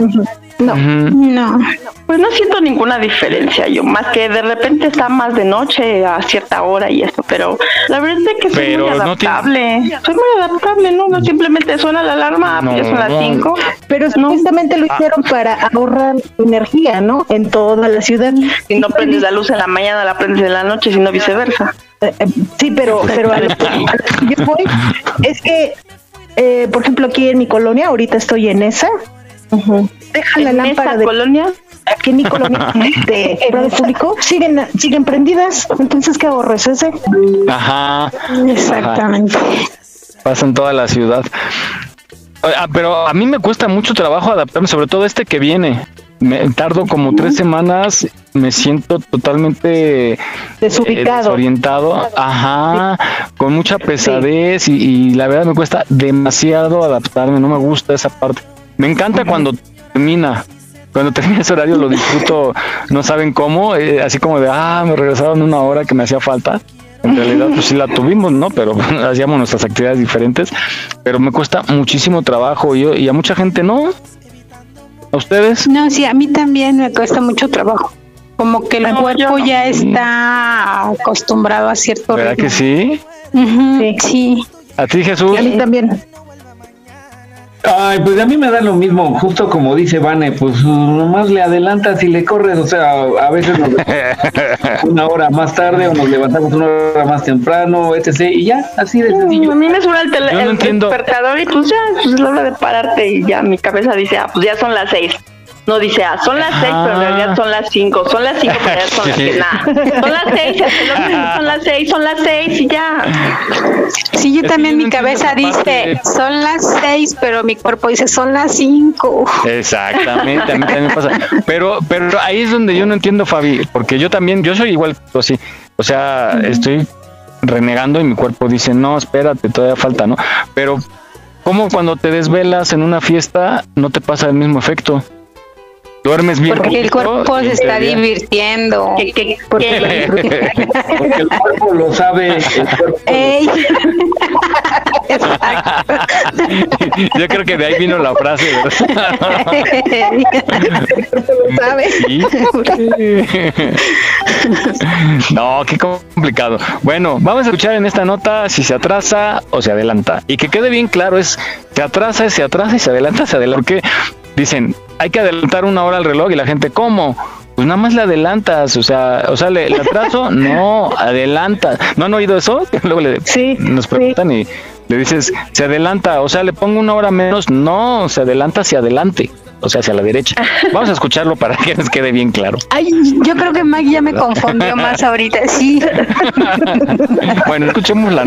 de horario. No, no. Pues no siento ninguna diferencia yo, más que de repente está más de noche a cierta hora y eso, pero la verdad es que soy muy adaptable. Soy muy adaptable, ¿no? No simplemente suena la alarma, pues ya son las 5. Pero justamente lo hicieron para ahorrar energía, ¿no? En toda la ciudad. Si no prendes la luz en la mañana, la prendes en la noche, sino viceversa. Eh, eh, sí, pero, pero a lo, que yo voy es que eh, por ejemplo, aquí en mi colonia, ahorita estoy en esa. Deja la ¿En lámpara esa de colonia? Aquí en mi colonia de público siguen, siguen prendidas. Entonces, ¿qué ahorro es ese? Ajá. Exactamente. Pasa en toda la ciudad. Ah, pero a mí me cuesta mucho trabajo adaptarme, sobre todo este que viene. Me tardo como tres semanas, me siento totalmente eh, Desubicado. desorientado, ajá, con mucha pesadez y, y la verdad me cuesta demasiado adaptarme, no me gusta esa parte. Me encanta cuando termina, cuando termina ese horario lo disfruto, no saben cómo, eh, así como de, ah, me regresaron una hora que me hacía falta. En realidad, pues sí la tuvimos, ¿no? Pero hacíamos nuestras actividades diferentes. Pero me cuesta muchísimo trabajo y, yo- y a mucha gente no. ¿A ustedes? No, sí, a mí también me cuesta mucho trabajo. Como que el cuerpo ya está acostumbrado a cierto ¿Verdad ritmo. que sí? Ujú, sí. ¿A ti, Jesús? también. Ay, pues a mí me da lo mismo, justo como dice Vane, pues nomás le adelantas y le corres, o sea, a veces nos levantamos una hora más tarde o nos levantamos una hora más temprano, etc. Y ya, así de sencillo. A mí me suena el, tele- no el despertador y pues ya, pues es la hora de pararte y ya mi cabeza dice, ah, pues ya son las seis. No dice, ah, son las seis, pero en realidad son las cinco. Son las cinco, pero en realidad son las que nada. Son las seis, son las seis, son las seis y ya. Sí, yo también mi cabeza dice, son las seis, pero mi cuerpo dice, son las cinco. Exactamente, a mí también me pasa. Pero, pero ahí es donde yo no entiendo, Fabi, porque yo también, yo soy igual que tú, así. O sea, estoy renegando y mi cuerpo dice, no, espérate, todavía falta, ¿no? Pero, ¿cómo cuando te desvelas en una fiesta no te pasa el mismo efecto? Duermes bien. Porque el cuerpo se está bien. divirtiendo. Porque el cuerpo lo sabe, el cuerpo Ey. Yo creo que de ahí vino la frase, ¿verdad? Sí. No, qué complicado. Bueno, vamos a escuchar en esta nota si se atrasa o se adelanta. Y que quede bien claro es, se atrasa, se atrasa y se adelanta, se adelanta. Porque dicen, hay que adelantar una hora al reloj y la gente, ¿cómo? Pues nada más le adelantas, o sea, o sea, le, le atraso, no, adelanta. ¿No han oído eso? Luego le, nos preguntan y le dices, se adelanta, o sea, le pongo una hora menos, no, se adelanta hacia adelante, o sea, hacia la derecha. Vamos a escucharlo para que nos quede bien claro. Ay, yo creo que Maggie ya me confundió más ahorita, sí. Bueno, escuchemos la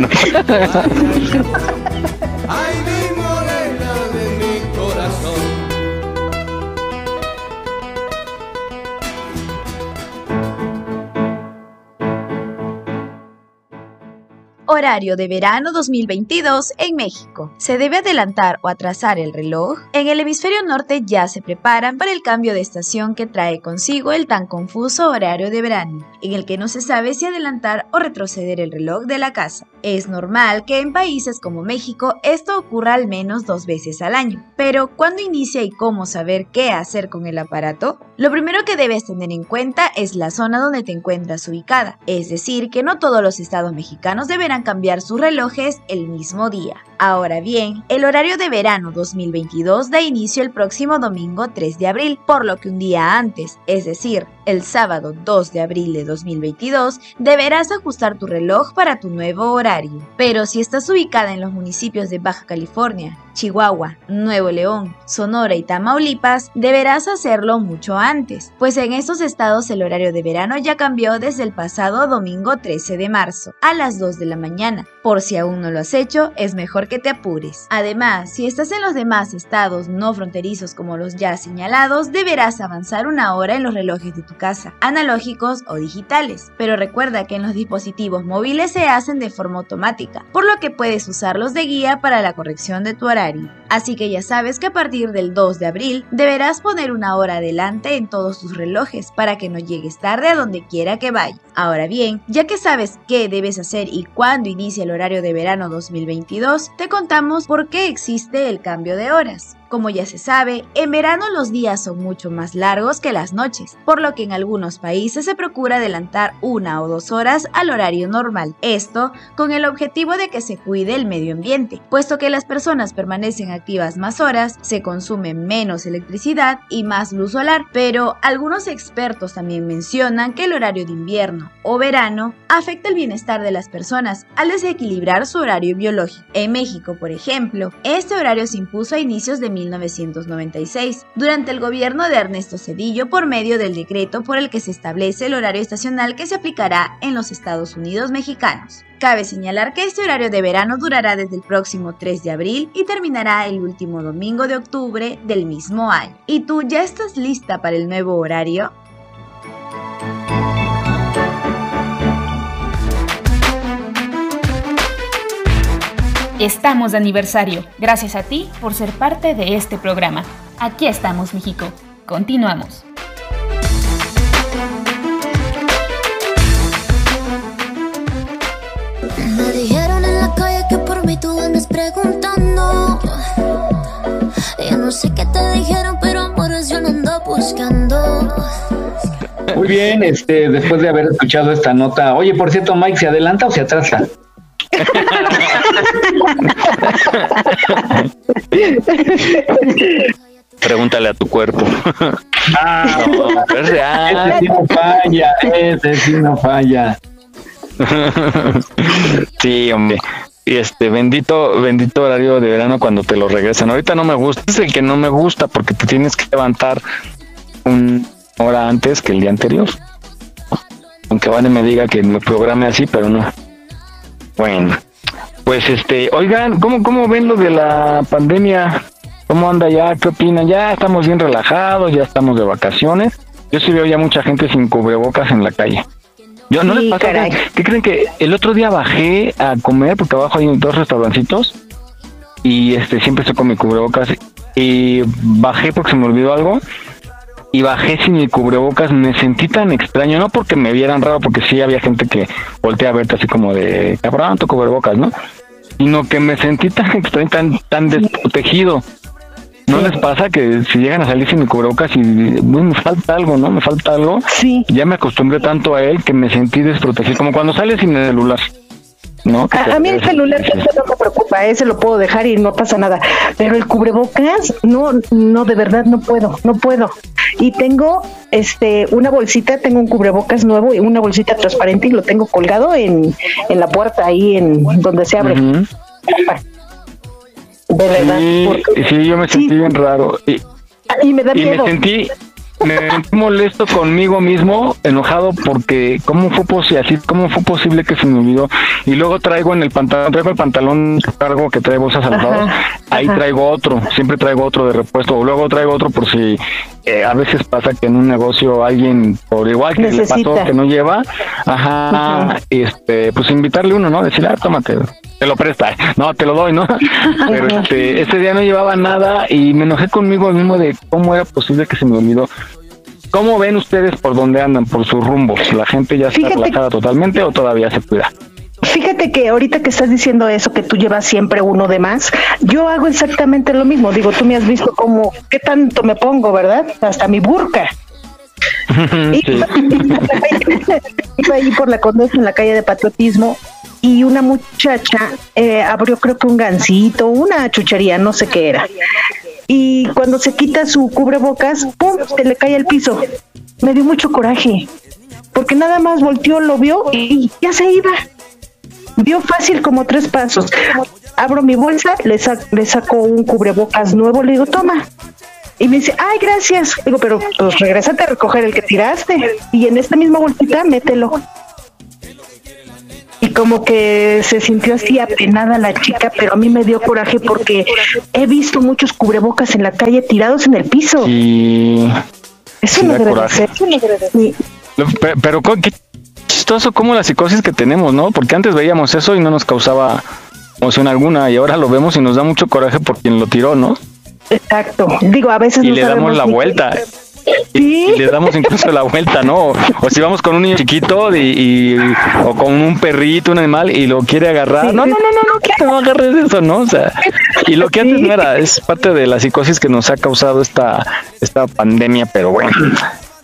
Horario de verano 2022 en México. ¿Se debe adelantar o atrasar el reloj? En el hemisferio norte ya se preparan para el cambio de estación que trae consigo el tan confuso horario de verano, en el que no se sabe si adelantar o retroceder el reloj de la casa. Es normal que en países como México esto ocurra al menos dos veces al año, pero ¿cuándo inicia y cómo saber qué hacer con el aparato? Lo primero que debes tener en cuenta es la zona donde te encuentras ubicada, es decir, que no todos los estados mexicanos deberán cambiar sus relojes el mismo día. Ahora bien, el horario de verano 2022 da inicio el próximo domingo 3 de abril, por lo que un día antes, es decir, el sábado 2 de abril de 2022, deberás ajustar tu reloj para tu nuevo horario. Pero si estás ubicada en los municipios de Baja California, Chihuahua, Nuevo León, Sonora y Tamaulipas, deberás hacerlo mucho antes, pues en estos estados el horario de verano ya cambió desde el pasado domingo 13 de marzo, a las 2 de la mañana. Por si aún no lo has hecho, es mejor que te apures. Además, si estás en los demás estados no fronterizos como los ya señalados, deberás avanzar una hora en los relojes de tu casa, analógicos o digitales. Pero recuerda que en los dispositivos móviles se hacen de forma automática, por lo que puedes usarlos de guía para la corrección de tu horario. Daddy. Así que ya sabes que a partir del 2 de abril deberás poner una hora adelante en todos tus relojes para que no llegues tarde a donde quiera que vayas. Ahora bien, ya que sabes qué debes hacer y cuándo inicia el horario de verano 2022, te contamos por qué existe el cambio de horas. Como ya se sabe, en verano los días son mucho más largos que las noches, por lo que en algunos países se procura adelantar una o dos horas al horario normal. Esto con el objetivo de que se cuide el medio ambiente, puesto que las personas permanecen activas más horas, se consume menos electricidad y más luz solar, pero algunos expertos también mencionan que el horario de invierno o verano afecta el bienestar de las personas al desequilibrar su horario biológico. En México, por ejemplo, este horario se impuso a inicios de 1996, durante el gobierno de Ernesto Cedillo por medio del decreto por el que se establece el horario estacional que se aplicará en los Estados Unidos mexicanos. Cabe señalar que este horario de verano durará desde el próximo 3 de abril y terminará el último domingo de octubre del mismo año. ¿Y tú ya estás lista para el nuevo horario? Estamos de aniversario. Gracias a ti por ser parte de este programa. Aquí estamos, México. Continuamos. Me dijeron en la calle que por mí tú andas preguntando. Ya no sé qué te dijeron, pero amores yo no ando buscando. Muy bien, este, después de haber escuchado esta nota, oye, por cierto, Mike, ¿se adelanta o se atrasa? Pregúntale a tu cuerpo. Ah, es real. Ese sí no falla, ese sí no falla. sí, hombre. Y este bendito, bendito horario de verano cuando te lo regresan. Ahorita no me gusta, es el que no me gusta porque te tienes que levantar una hora antes que el día anterior. Aunque Vane me diga que me programe así, pero no. Bueno, pues este, oigan, ¿cómo, cómo ven lo de la pandemia? ¿Cómo anda ya? ¿Qué opinan? Ya estamos bien relajados, ya estamos de vacaciones. Yo sí veo ya mucha gente sin cubrebocas en la calle. Yo no les pasa. caray. ¿Qué creen que el otro día bajé a comer porque abajo hay dos restaurancitos y este siempre estoy con mi cubrebocas y bajé porque se me olvidó algo y bajé sin mi cubrebocas, me sentí tan extraño, no porque me vieran raro, porque sí había gente que voltea a verte así como de cabrón, tu cubrebocas, ¿no? Sino que me sentí tan extraño, tan, tan desprotegido. ¿No les pasa que si llegan a salir sin mi cubrebocas y me falta algo, ¿no? Me falta algo. Sí. Ya me acostumbré tanto a él que me sentí desprotegido, como cuando sales sin el celular. ¿No? Te A, mí el celular ese no me preocupa, ese lo puedo dejar y no pasa nada. Pero el cubrebocas, no, no, de verdad no puedo, no puedo. Y tengo este una bolsita, tengo un cubrebocas nuevo y una bolsita transparente y lo tengo colgado en, en la puerta ahí en donde se abre. De verdad. Sí, porque- sí, yo me sentí bien raro. Y, y me da y me miedo. sentí me sentí molesto conmigo mismo, enojado porque cómo fue posible, así cómo fue posible que se me olvidó. Y luego traigo en el pantalón, traigo el pantalón cargo que trae bolsas lados, ahí ajá. traigo otro, siempre traigo otro de repuesto, o luego traigo otro por si eh, a veces pasa que en un negocio alguien por igual que le pasó que no lleva, ajá, este, pues invitarle uno, ¿no? Decirle, ah, tómate, te lo presta, no, te lo doy, ¿no? Pero este, ese día no llevaba nada y me enojé conmigo mismo de cómo era posible que se me olvidó. ¿Cómo ven ustedes por dónde andan, por sus rumbos? ¿La gente ya está Fíjate- relajada totalmente o todavía se cuida? Fíjate que ahorita que estás diciendo eso, que tú llevas siempre uno de más, yo hago exactamente lo mismo. Digo, tú me has visto como, ¿qué tanto me pongo, verdad? Hasta mi burka. Sí. Iba ahí por la Condesa en la calle de Patriotismo y una muchacha eh, abrió creo que un gancito, una chuchería, no sé qué era. Y cuando se quita su cubrebocas, ¡pum! se le cae al piso. Me dio mucho coraje, porque nada más volteó, lo vio y ya se iba. Vio fácil como tres pasos. Abro mi bolsa, le, sa- le saco un cubrebocas nuevo, le digo, toma. Y me dice, ay, gracias. Digo, pero pues regrésate a recoger el que tiraste. Y en esta misma bolsita, mételo. Y como que se sintió así apenada la chica, pero a mí me dio coraje porque he visto muchos cubrebocas en la calle tirados en el piso. Y Eso sí no da debe ser. Eso no debe ser. Pero, co- qué chistoso como la psicosis que tenemos, ¿no? Porque antes veíamos eso y no nos causaba emoción alguna y ahora lo vemos y nos da mucho coraje por quien lo tiró, ¿no? Exacto. Digo, a veces Y no le damos la vuelta. Y, y le damos incluso la vuelta, ¿no? O si vamos con un niño chiquito y, y- o con un perrito, un animal y lo quiere agarrar. No, no, no, no, no, que no agarres eso, ¿no? O sea, y lo que antes no era, es parte de la psicosis que nos ha causado esta, esta pandemia, pero bueno.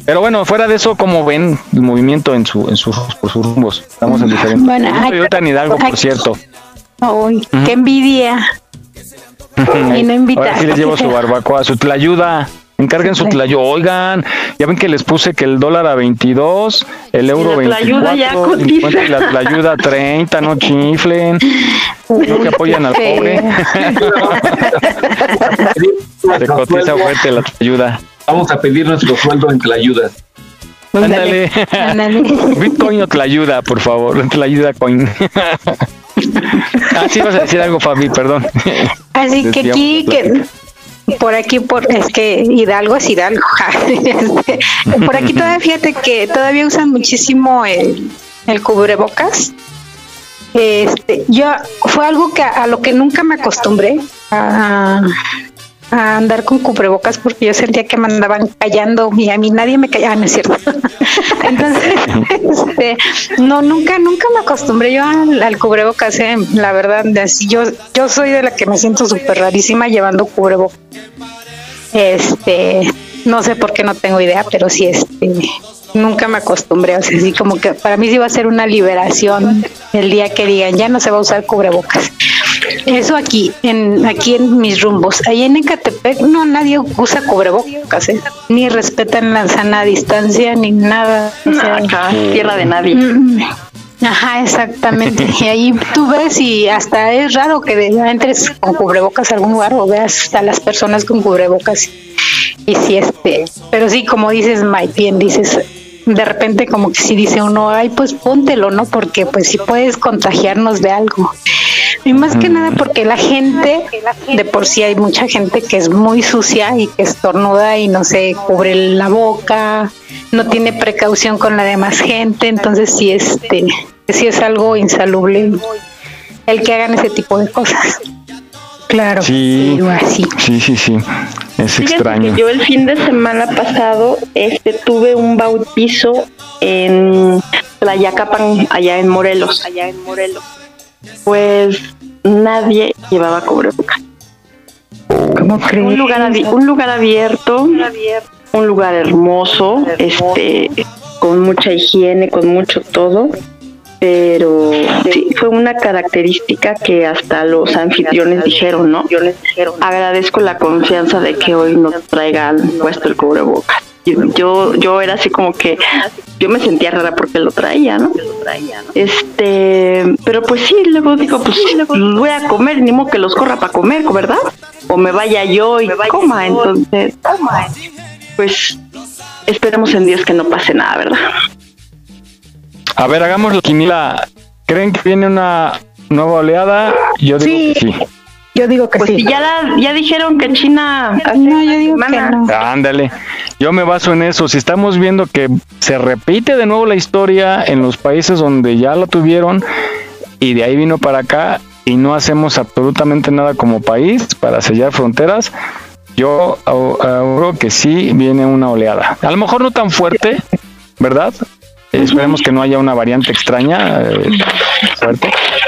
Pero bueno, fuera de eso, ¿cómo ven el movimiento en su, en sus, por sus rumbos? Estamos en diferentes. Bueno, ay, soy ahorita en Hidalgo, ay. por cierto. Ay, qué envidia. y no invitar. Ahora sí les llevo su barbacoa, su tlayuda. Encarguen su tlayuda. Oigan, ya ven que les puse que el dólar a 22, el euro la tlayuda ya 24, cotiza. 50 y la tlayuda a 30, no chiflen. No que apoyan al pobre. Se cotiza fuerte la tlayuda. Vamos a pedir nuestro sueldo en tlayudas. Ándale. Bitcoin o tlayuda, por favor. Tlayuda coin. ah, sí vas a decir algo, Fabi, perdón. Así que aquí, que por aquí, por es que Hidalgo es Hidalgo. Este, por aquí todavía, fíjate que todavía usan muchísimo el, el cubrebocas. Este, yo fue algo que a, a lo que nunca me acostumbré a, a andar con cubrebocas porque yo sentía que me andaban callando y a mí nadie me callaba, no es cierto. Entonces, este, no, nunca, nunca me acostumbré yo al, al cubrebocas, eh, la verdad, yo, yo soy de la que me siento súper rarísima llevando cubrebocas. Este, no sé por qué no tengo idea, pero sí, este, nunca me acostumbré, o sea, así como que para mí sí va a ser una liberación el día que digan ya no se va a usar cubrebocas. Eso aquí, en aquí en mis rumbos. Ahí en Ecatepec no nadie usa cubrebocas, ¿eh? ni respetan la sana distancia ni nada. O sea, acá, tierra de nadie. Mm, Ajá, exactamente. Y ahí tú ves y hasta es raro que de- entres con cubrebocas a algún lugar o veas a las personas con cubrebocas. Y sí, este, pero sí, como dices, Mike, bien dices, de repente como que si dice uno, ay, pues póntelo, ¿no? Porque pues sí puedes contagiarnos de algo. Y más que nada porque la gente, de por sí hay mucha gente que es muy sucia y que estornuda y no se cubre la boca, no tiene precaución con la demás gente, entonces sí este, sí es algo insalubre el que hagan ese tipo de cosas. Claro. Sí, sí, sí, sí. Es Fíjate extraño. que yo el fin de semana pasado este tuve un bautizo en Tlayacapan, allá en Morelos. Allá en Morelos. Pues nadie llevaba cubrebocas. ¿Cómo crees? Un lugar, un lugar abierto, un lugar hermoso, este, con mucha higiene, con mucho todo. Pero sí, fue una característica que hasta los anfitriones dijeron, ¿no? Agradezco la confianza de que hoy no traigan puesto el cubrebocas. Yo, yo, era así como que yo me sentía rara porque lo traía, ¿no? Este, pero pues sí, luego digo, pues voy a comer, ni modo que los corra para comer, ¿verdad? O me vaya yo y coma, entonces, pues esperemos en Dios que no pase nada, ¿verdad? A ver, hagamos la quiniela. ¿Creen que viene una nueva oleada? Yo digo que sí. Yo digo que Pues si ya, la- ya dijeron que China hace no, yo digo semana. que no. Ándale, yo me baso en eso. Si estamos viendo que se repite de nuevo la historia en los países donde ya la tuvieron y de ahí vino para acá y no hacemos absolutamente nada como país para sellar fronteras, yo auguro que sí viene una oleada. A lo mejor no tan fuerte, ¿verdad? Esperemos que no haya una variante extraña eh,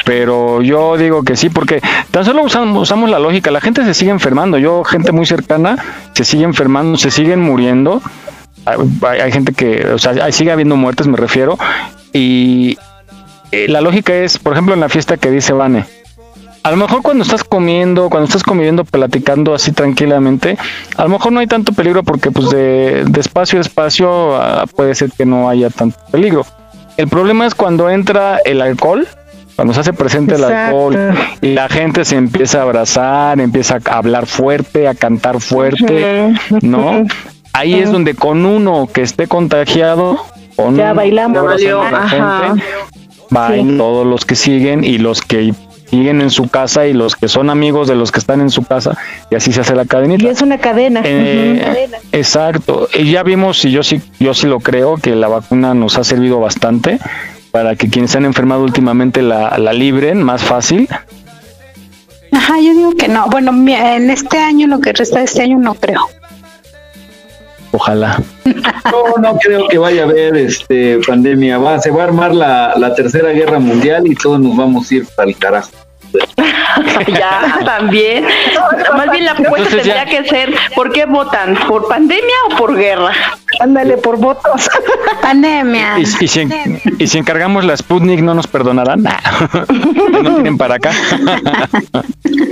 pero yo digo que sí, porque tan solo usamos, la lógica, la gente se sigue enfermando, yo, gente muy cercana, se sigue enfermando, se siguen muriendo, hay, gente que, o sea, sigue habiendo muertes, me refiero, y eh, la lógica es, por ejemplo, en la fiesta que dice Vane, a lo mejor cuando estás comiendo, cuando estás conviviendo, platicando así tranquilamente, a lo mejor no hay tanto peligro porque pues de, de espacio a espacio ah, puede ser que no haya tanto peligro. El problema es cuando entra el alcohol, cuando se hace presente el alcohol y la gente se empieza a abrazar, empieza a hablar fuerte, a cantar fuerte, ¿no? Ahí es donde con uno que esté contagiado, con Ya uno bailamos. la gente, van Sí. todos los que siguen y los que siguen en su casa y los que son amigos de los que están en su casa y así se hace la cadenita. Y es una cadena. Eh, exacto. Y ya vimos, y yo sí, yo sí lo creo, que la vacuna nos ha servido bastante para que quienes se han enfermado últimamente la, la libren más fácil. Ajá, yo digo que no. Bueno, mi- en este año, lo que resta de este año, no creo. Ojalá. No, no creo que vaya a haber este pandemia. Va, se va a armar la, la tercera guerra mundial y todos nos vamos a ir para el carajo. ya, también. Más bien la apuesta Entonces ya- tendría que ser, ¿por qué votan? ¿Por pandemia o por guerra? Ándale por votos. Pandemia. Y, y si, y si encargamos la Sputnik, ¿no nos perdonarán? no tienen para acá.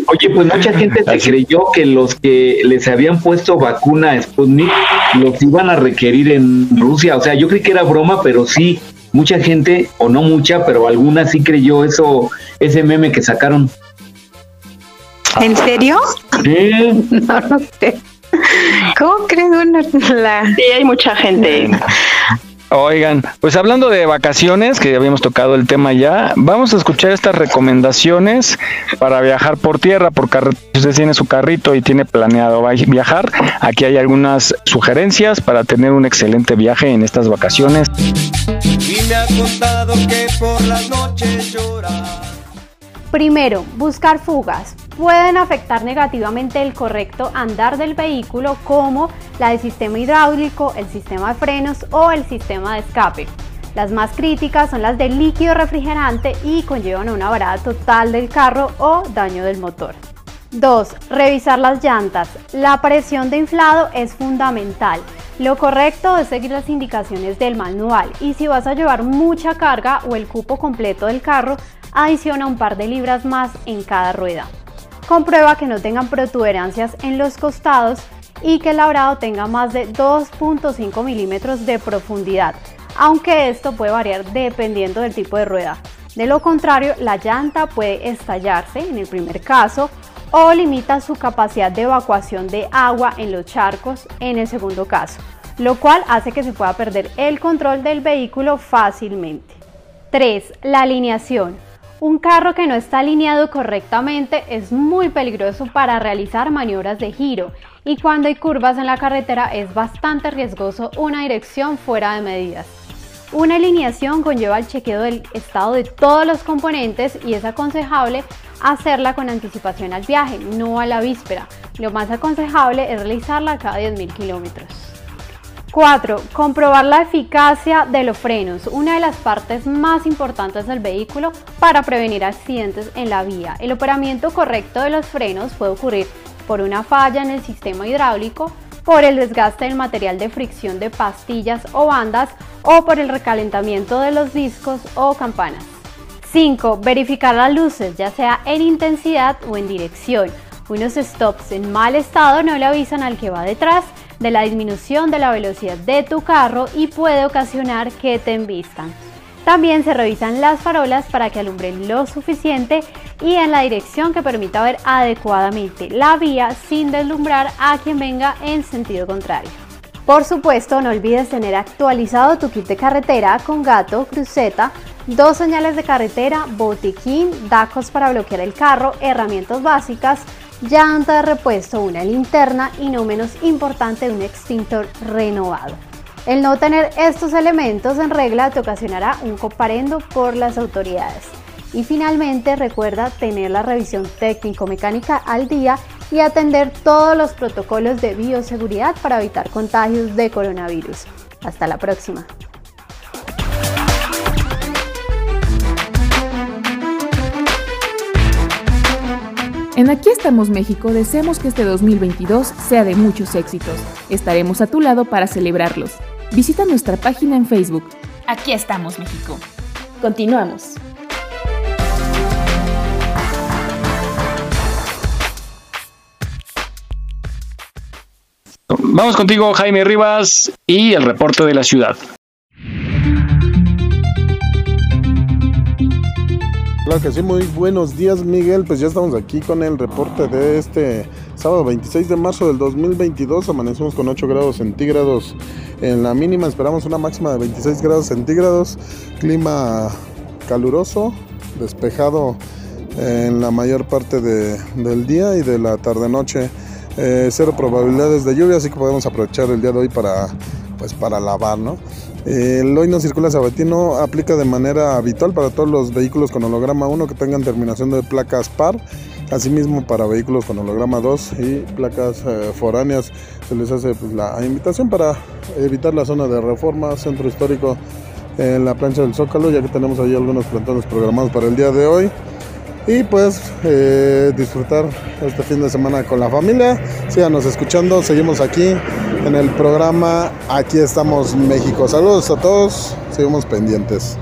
Oye, pues mucha gente se creyó que los que les habían puesto vacuna Sputnik los iban a requerir en Rusia. O sea, yo creí que era broma, pero sí, mucha gente, o no mucha, pero alguna sí creyó eso, ese meme que sacaron. ¿En serio? Sí. No, no sé. ¿Cómo crees uno la... Sí, hay mucha gente. Oigan, pues hablando de vacaciones, que ya habíamos tocado el tema ya, vamos a escuchar estas recomendaciones para viajar por tierra, por carretera. Si usted tiene su carrito y tiene planeado viajar, aquí hay algunas sugerencias para tener un excelente viaje en estas vacaciones. Y me ha contado que por las noches llora. Primero, buscar fugas. Pueden afectar negativamente el correcto andar del vehículo como la del sistema hidráulico, el sistema de frenos o el sistema de escape. Las más críticas son las del líquido refrigerante y conllevan una varada total del carro o daño del motor. 2. Revisar las llantas. La presión de inflado es fundamental. Lo correcto es seguir las indicaciones del manual y si vas a llevar mucha carga o el cupo completo del carro, adiciona un par de libras más en cada rueda. Comprueba que no tengan protuberancias en los costados y que el labrado tenga más de 2.5 milímetros de profundidad, aunque esto puede variar dependiendo del tipo de rueda. De lo contrario, la llanta puede estallarse en el primer caso o limita su capacidad de evacuación de agua en los charcos en el segundo caso, lo cual hace que se pueda perder el control del vehículo fácilmente. 3. La alineación. Un carro que no está alineado correctamente es muy peligroso para realizar maniobras de giro y cuando hay curvas en la carretera es bastante riesgoso una dirección fuera de medidas. Una alineación conlleva el chequeo del estado de todos los componentes y es aconsejable hacerla con anticipación al viaje, no a la víspera. Lo más aconsejable es realizarla cada 10.000 kilómetros. 4. Comprobar la eficacia de los frenos, una de las partes más importantes del vehículo para prevenir accidentes en la vía. El operamiento correcto de los frenos puede ocurrir por una falla en el sistema hidráulico, por el desgaste del material de fricción de pastillas o bandas o por el recalentamiento de los discos o campanas. 5. Verificar las luces, ya sea en intensidad o en dirección. Unos stops en mal estado no le avisan al que va detrás de la disminución de la velocidad de tu carro y puede ocasionar que te embistan. También se revisan las farolas para que alumbren lo suficiente y en la dirección que permita ver adecuadamente la vía sin deslumbrar a quien venga en sentido contrario. Por supuesto, no olvides tener actualizado tu kit de carretera con gato, cruceta, dos señales de carretera, botiquín, dacos para bloquear el carro, herramientas básicas, llanta de repuesto, una linterna y no menos importante un extintor renovado. El no tener estos elementos en regla te ocasionará un comparendo por las autoridades. Y finalmente recuerda tener la revisión técnico-mecánica al día y atender todos los protocolos de bioseguridad para evitar contagios de coronavirus. Hasta la próxima. En Aquí estamos México deseamos que este 2022 sea de muchos éxitos. Estaremos a tu lado para celebrarlos. Visita nuestra página en Facebook. Aquí estamos, México. Continuamos. Vamos contigo, Jaime Rivas, y el reporte de la ciudad. Claro que sí, muy buenos días Miguel, pues ya estamos aquí con el reporte de este sábado 26 de marzo del 2022, amanecimos con 8 grados centígrados en la mínima, esperamos una máxima de 26 grados centígrados, clima caluroso, despejado en la mayor parte de- del día y de la tarde-noche, eh, cero probabilidades de lluvia, así que podemos aprovechar el día de hoy para, pues, para lavar, ¿no? El hoy no circula sabatino aplica de manera habitual para todos los vehículos con holograma 1 que tengan terminación de placas par, asimismo para vehículos con holograma 2 y placas eh, foráneas se les hace pues, la invitación para evitar la zona de reforma, centro histórico en la plancha del Zócalo, ya que tenemos ahí algunos plantones programados para el día de hoy. Y pues eh, disfrutar este fin de semana con la familia. Síganos escuchando, seguimos aquí en el programa Aquí estamos México. Saludos a todos, seguimos pendientes.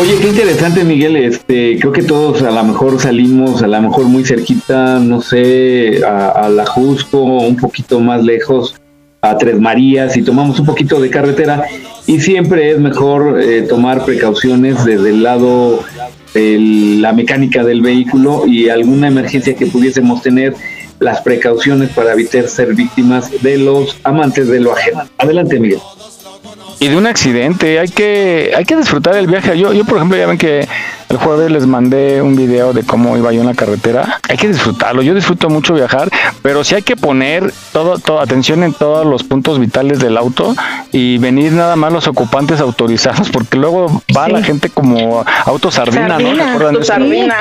Oye, qué interesante, Miguel. Este, creo que todos a lo mejor salimos, a lo mejor muy cerquita, no sé, a, la Jusco, un poquito más lejos, a Tres Marías, y tomamos un poquito de carretera. Y siempre es mejor eh, tomar precauciones desde el lado de la mecánica del vehículo y alguna emergencia que pudiésemos tener las precauciones para evitar ser víctimas de los amantes de lo ajeno. Adelante, Miguel y de un accidente. Hay que, hay que disfrutar el viaje. Yo, yo, por ejemplo, ya ven que el jueves les mandé un video de cómo iba yo en la carretera. Hay que disfrutarlo. Yo disfruto mucho viajar, pero sí hay que poner todo, toda atención en todos los puntos vitales del auto y venir nada más los ocupantes autorizados, porque luego va la gente como auto sardina, ¿no? ¿Recuerdan esa,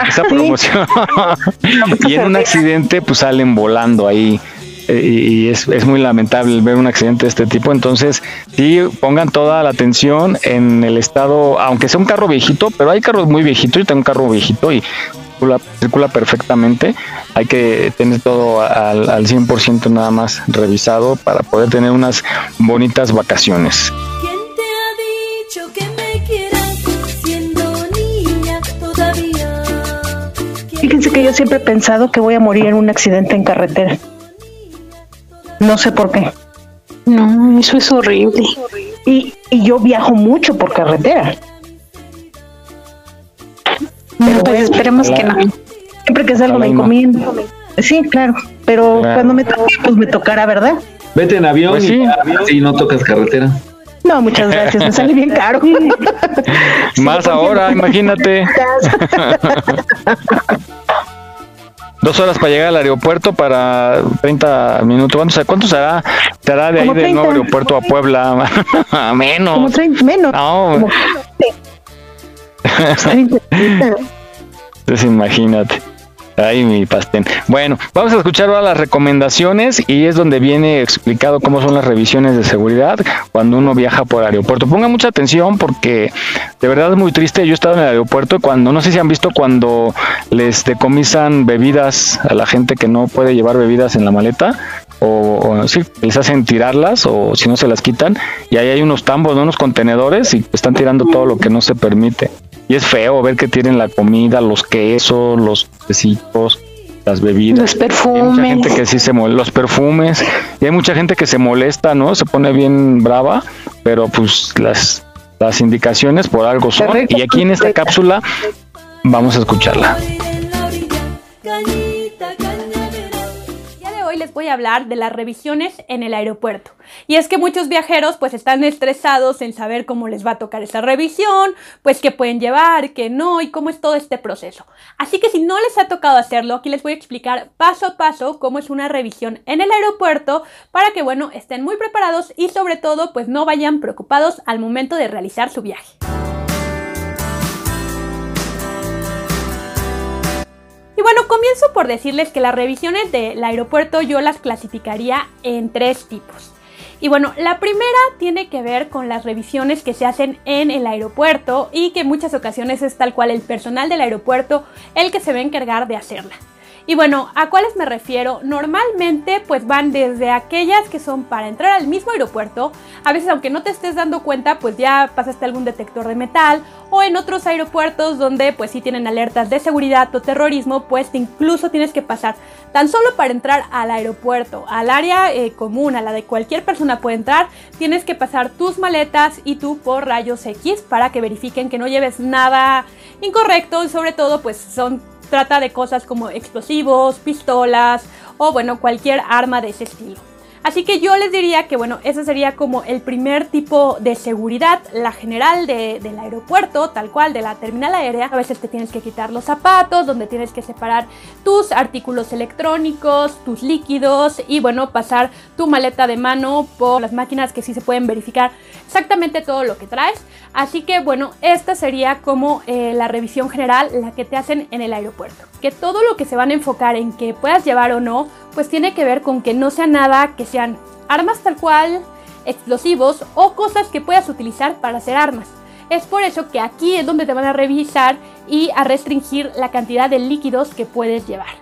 esa promoción? y en un accidente, pues salen volando ahí y es, es, muy lamentable ver un accidente de este tipo. Entonces, sí, pongan toda la atención en el estado, aunque sea un carro viejito, pero hay carros muy viejitos. Yo tengo un carro viejito y circula, perfectamente. Hay que tener todo al, al 100% nada más revisado para poder tener unas bonitas vacaciones. ¿Quién te ha dicho que me quieras siendo niña todavía? Fíjense que yo siempre he pensado que voy a morir en un accidente en carretera. No sé por qué. No, eso es horrible. Y, y yo viajo mucho por carretera. Pero pues esperemos que no. Siempre que salgo me encomiendo. Sí, claro. Pero cuando me toque, pues me tocará, ¿verdad? Vete en avión pues y, no tocas carretera. No, muchas gracias, me sale bien caro. Más ahora, imagínate. Dos horas para llegar al aeropuerto para 30 minutos. ¿Cuánto, cuánto será? ¿Será de ahí del nuevo aeropuerto a Puebla? menos. Como 30, menos. No. Entonces imagínate. Ay, mi pastén. Bueno, vamos a escuchar ahora las recomendaciones y es donde viene explicado cómo son las revisiones de seguridad cuando uno viaja por aeropuerto. Ponga mucha atención porque de verdad es muy triste. Yo he estado en el aeropuerto cuando, no sé si han visto cuando les decomisan bebidas a la gente que no puede llevar bebidas en la maleta o, o sí, les hacen tirarlas o si no se las quitan y ahí hay unos tambos, unos contenedores y están tirando todo lo que no se permite. Y es feo ver que tienen la comida, los quesos, los las bebidas. Los perfumes. hay mucha gente que sí se molesta, los perfumes. Y hay mucha gente que se molesta, ¿no? Se pone bien brava, pero pues las, las indicaciones por algo son. Y aquí en esta cápsula vamos a escucharla. Voy a hablar de las revisiones en el aeropuerto. Y es que muchos viajeros pues están estresados en saber cómo les va a tocar esa revisión, pues qué pueden llevar, qué no y cómo es todo este proceso. Así que si no les ha tocado hacerlo, aquí les voy a explicar paso a paso cómo es una revisión en el aeropuerto para que bueno, estén muy preparados y sobre todo pues no vayan preocupados al momento de realizar su viaje. Y bueno, comienzo por decirles que las revisiones del aeropuerto yo las clasificaría en tres tipos. Y bueno, la primera tiene que ver con las revisiones que se hacen en el aeropuerto y que en muchas ocasiones es tal cual el personal del aeropuerto el que se va a encargar de hacerla. Y bueno, ¿a cuáles me refiero? Normalmente pues van desde aquellas que son para entrar al mismo aeropuerto, a veces aunque no te estés dando cuenta pues ya pasaste algún detector de metal o en otros aeropuertos donde pues sí tienen alertas de seguridad o terrorismo pues incluso tienes que pasar tan solo para entrar al aeropuerto, al área eh, común, a la de cualquier persona puede entrar, tienes que pasar tus maletas y tú por rayos X para que verifiquen que no lleves nada incorrecto y sobre todo pues son trata de cosas como explosivos, pistolas o bueno, cualquier arma de ese estilo. Así que yo les diría que bueno, ese sería como el primer tipo de seguridad, la general del aeropuerto, tal cual, de la terminal aérea. A veces te tienes que quitar los zapatos, donde tienes que separar tus artículos electrónicos, tus líquidos y bueno, pasar tu maleta de mano por las máquinas que sí se pueden verificar exactamente todo lo que traes. Así que bueno, esta sería como eh, la revisión general, la que te hacen en el aeropuerto. Que todo lo que se van a enfocar en que puedas llevar o no, pues tiene que ver con que no sea nada que sean armas tal cual, explosivos o cosas que puedas utilizar para hacer armas. Es por eso que aquí es donde te van a revisar y a restringir la cantidad de líquidos que puedes llevar.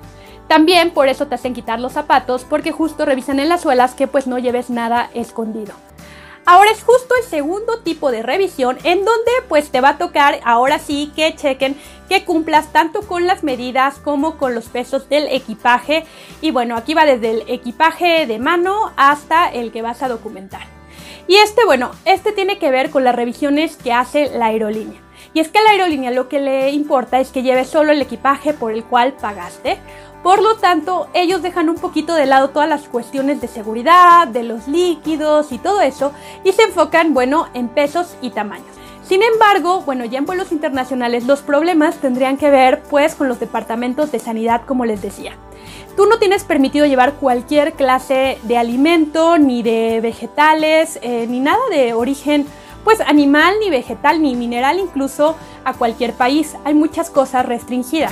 También por eso te hacen quitar los zapatos porque justo revisan en las suelas que pues no lleves nada escondido. Ahora es justo el segundo tipo de revisión en donde pues te va a tocar ahora sí que chequen que cumplas tanto con las medidas como con los pesos del equipaje y bueno aquí va desde el equipaje de mano hasta el que vas a documentar. Y este bueno, este tiene que ver con las revisiones que hace la aerolínea. Y es que a la aerolínea lo que le importa es que lleves solo el equipaje por el cual pagaste. Por lo tanto, ellos dejan un poquito de lado todas las cuestiones de seguridad, de los líquidos y todo eso, y se enfocan, bueno, en pesos y tamaños. Sin embargo, bueno, ya en vuelos internacionales los problemas tendrían que ver pues con los departamentos de sanidad, como les decía. Tú no tienes permitido llevar cualquier clase de alimento, ni de vegetales, eh, ni nada de origen pues animal, ni vegetal, ni mineral incluso a cualquier país. Hay muchas cosas restringidas.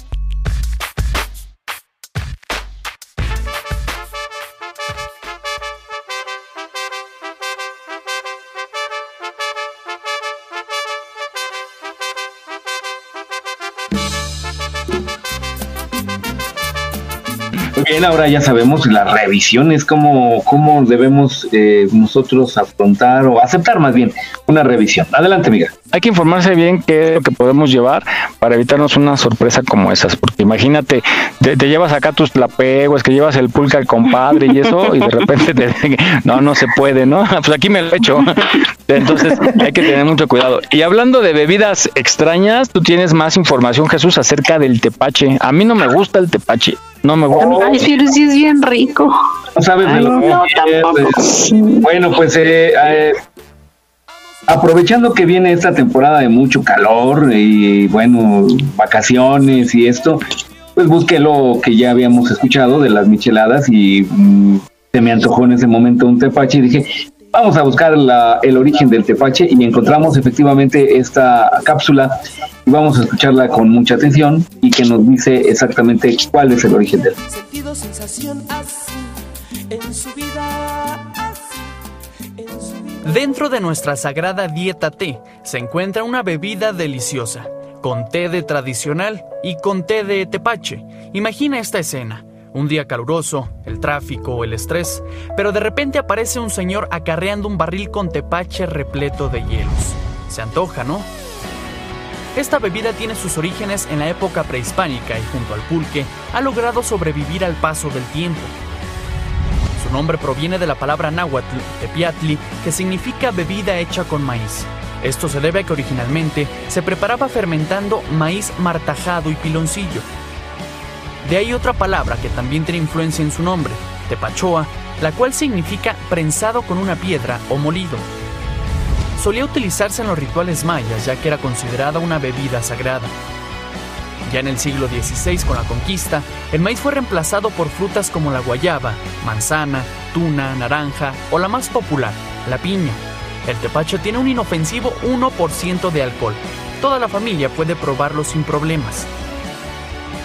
Ahora ya sabemos las revisiones, cómo, cómo debemos eh, nosotros afrontar o aceptar más bien una revisión. Adelante, amiga. Hay que informarse bien qué es lo que podemos llevar para evitarnos una sorpresa como esas, porque imagínate, te, llevas acá tus es que llevas el pulque al compadre y eso, y de repente te no, no se puede, ¿no? Pues aquí me lo he hecho. Entonces hay que tener mucho cuidado. Y hablando de bebidas extrañas, tú tienes más información, Jesús, acerca del tepache. A mí no me gusta el tepache. No me gusta. Ay, pero sí es bien rico. No sabes de lo no, Bueno, pues eh, eh, aprovechando que viene esta temporada de mucho calor y bueno, vacaciones y esto, pues busqué lo que ya habíamos escuchado de las micheladas y mm, se me antojó en ese momento un tepache y dije, vamos a buscar el origen del tepache y encontramos efectivamente esta cápsula y vamos a escucharla con mucha atención y que nos dice exactamente cuál es el origen del. Dentro de nuestra sagrada dieta té se encuentra una bebida deliciosa, con té de tradicional y con té de tepache. Imagina esta escena. Un día caluroso, el tráfico, el estrés, pero de repente aparece un señor acarreando un barril con tepache repleto de hielos. Se antoja, ¿no? Esta bebida tiene sus orígenes en la época prehispánica y junto al pulque ha logrado sobrevivir al paso del tiempo. Su nombre proviene de la palabra náhuatl, tepiatli, que significa bebida hecha con maíz. Esto se debe a que originalmente se preparaba fermentando maíz martajado y piloncillo. De ahí otra palabra que también tiene influencia en su nombre, tepachoa, la cual significa prensado con una piedra o molido solía utilizarse en los rituales mayas ya que era considerada una bebida sagrada. Ya en el siglo XVI, con la conquista, el maíz fue reemplazado por frutas como la guayaba, manzana, tuna, naranja o la más popular, la piña. El tepache tiene un inofensivo 1% de alcohol. Toda la familia puede probarlo sin problemas.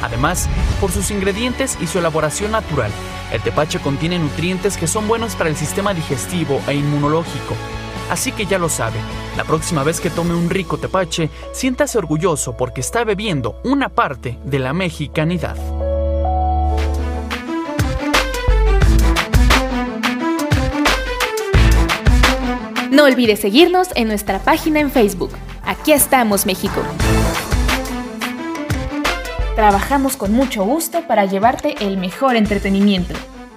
Además, por sus ingredientes y su elaboración natural, el tepache contiene nutrientes que son buenos para el sistema digestivo e inmunológico, Así que ya lo sabe, la próxima vez que tome un rico tepache, siéntase orgulloso porque está bebiendo una parte de la mexicanidad. No olvides seguirnos en nuestra página en Facebook. Aquí estamos, México. Trabajamos con mucho gusto para llevarte el mejor entretenimiento.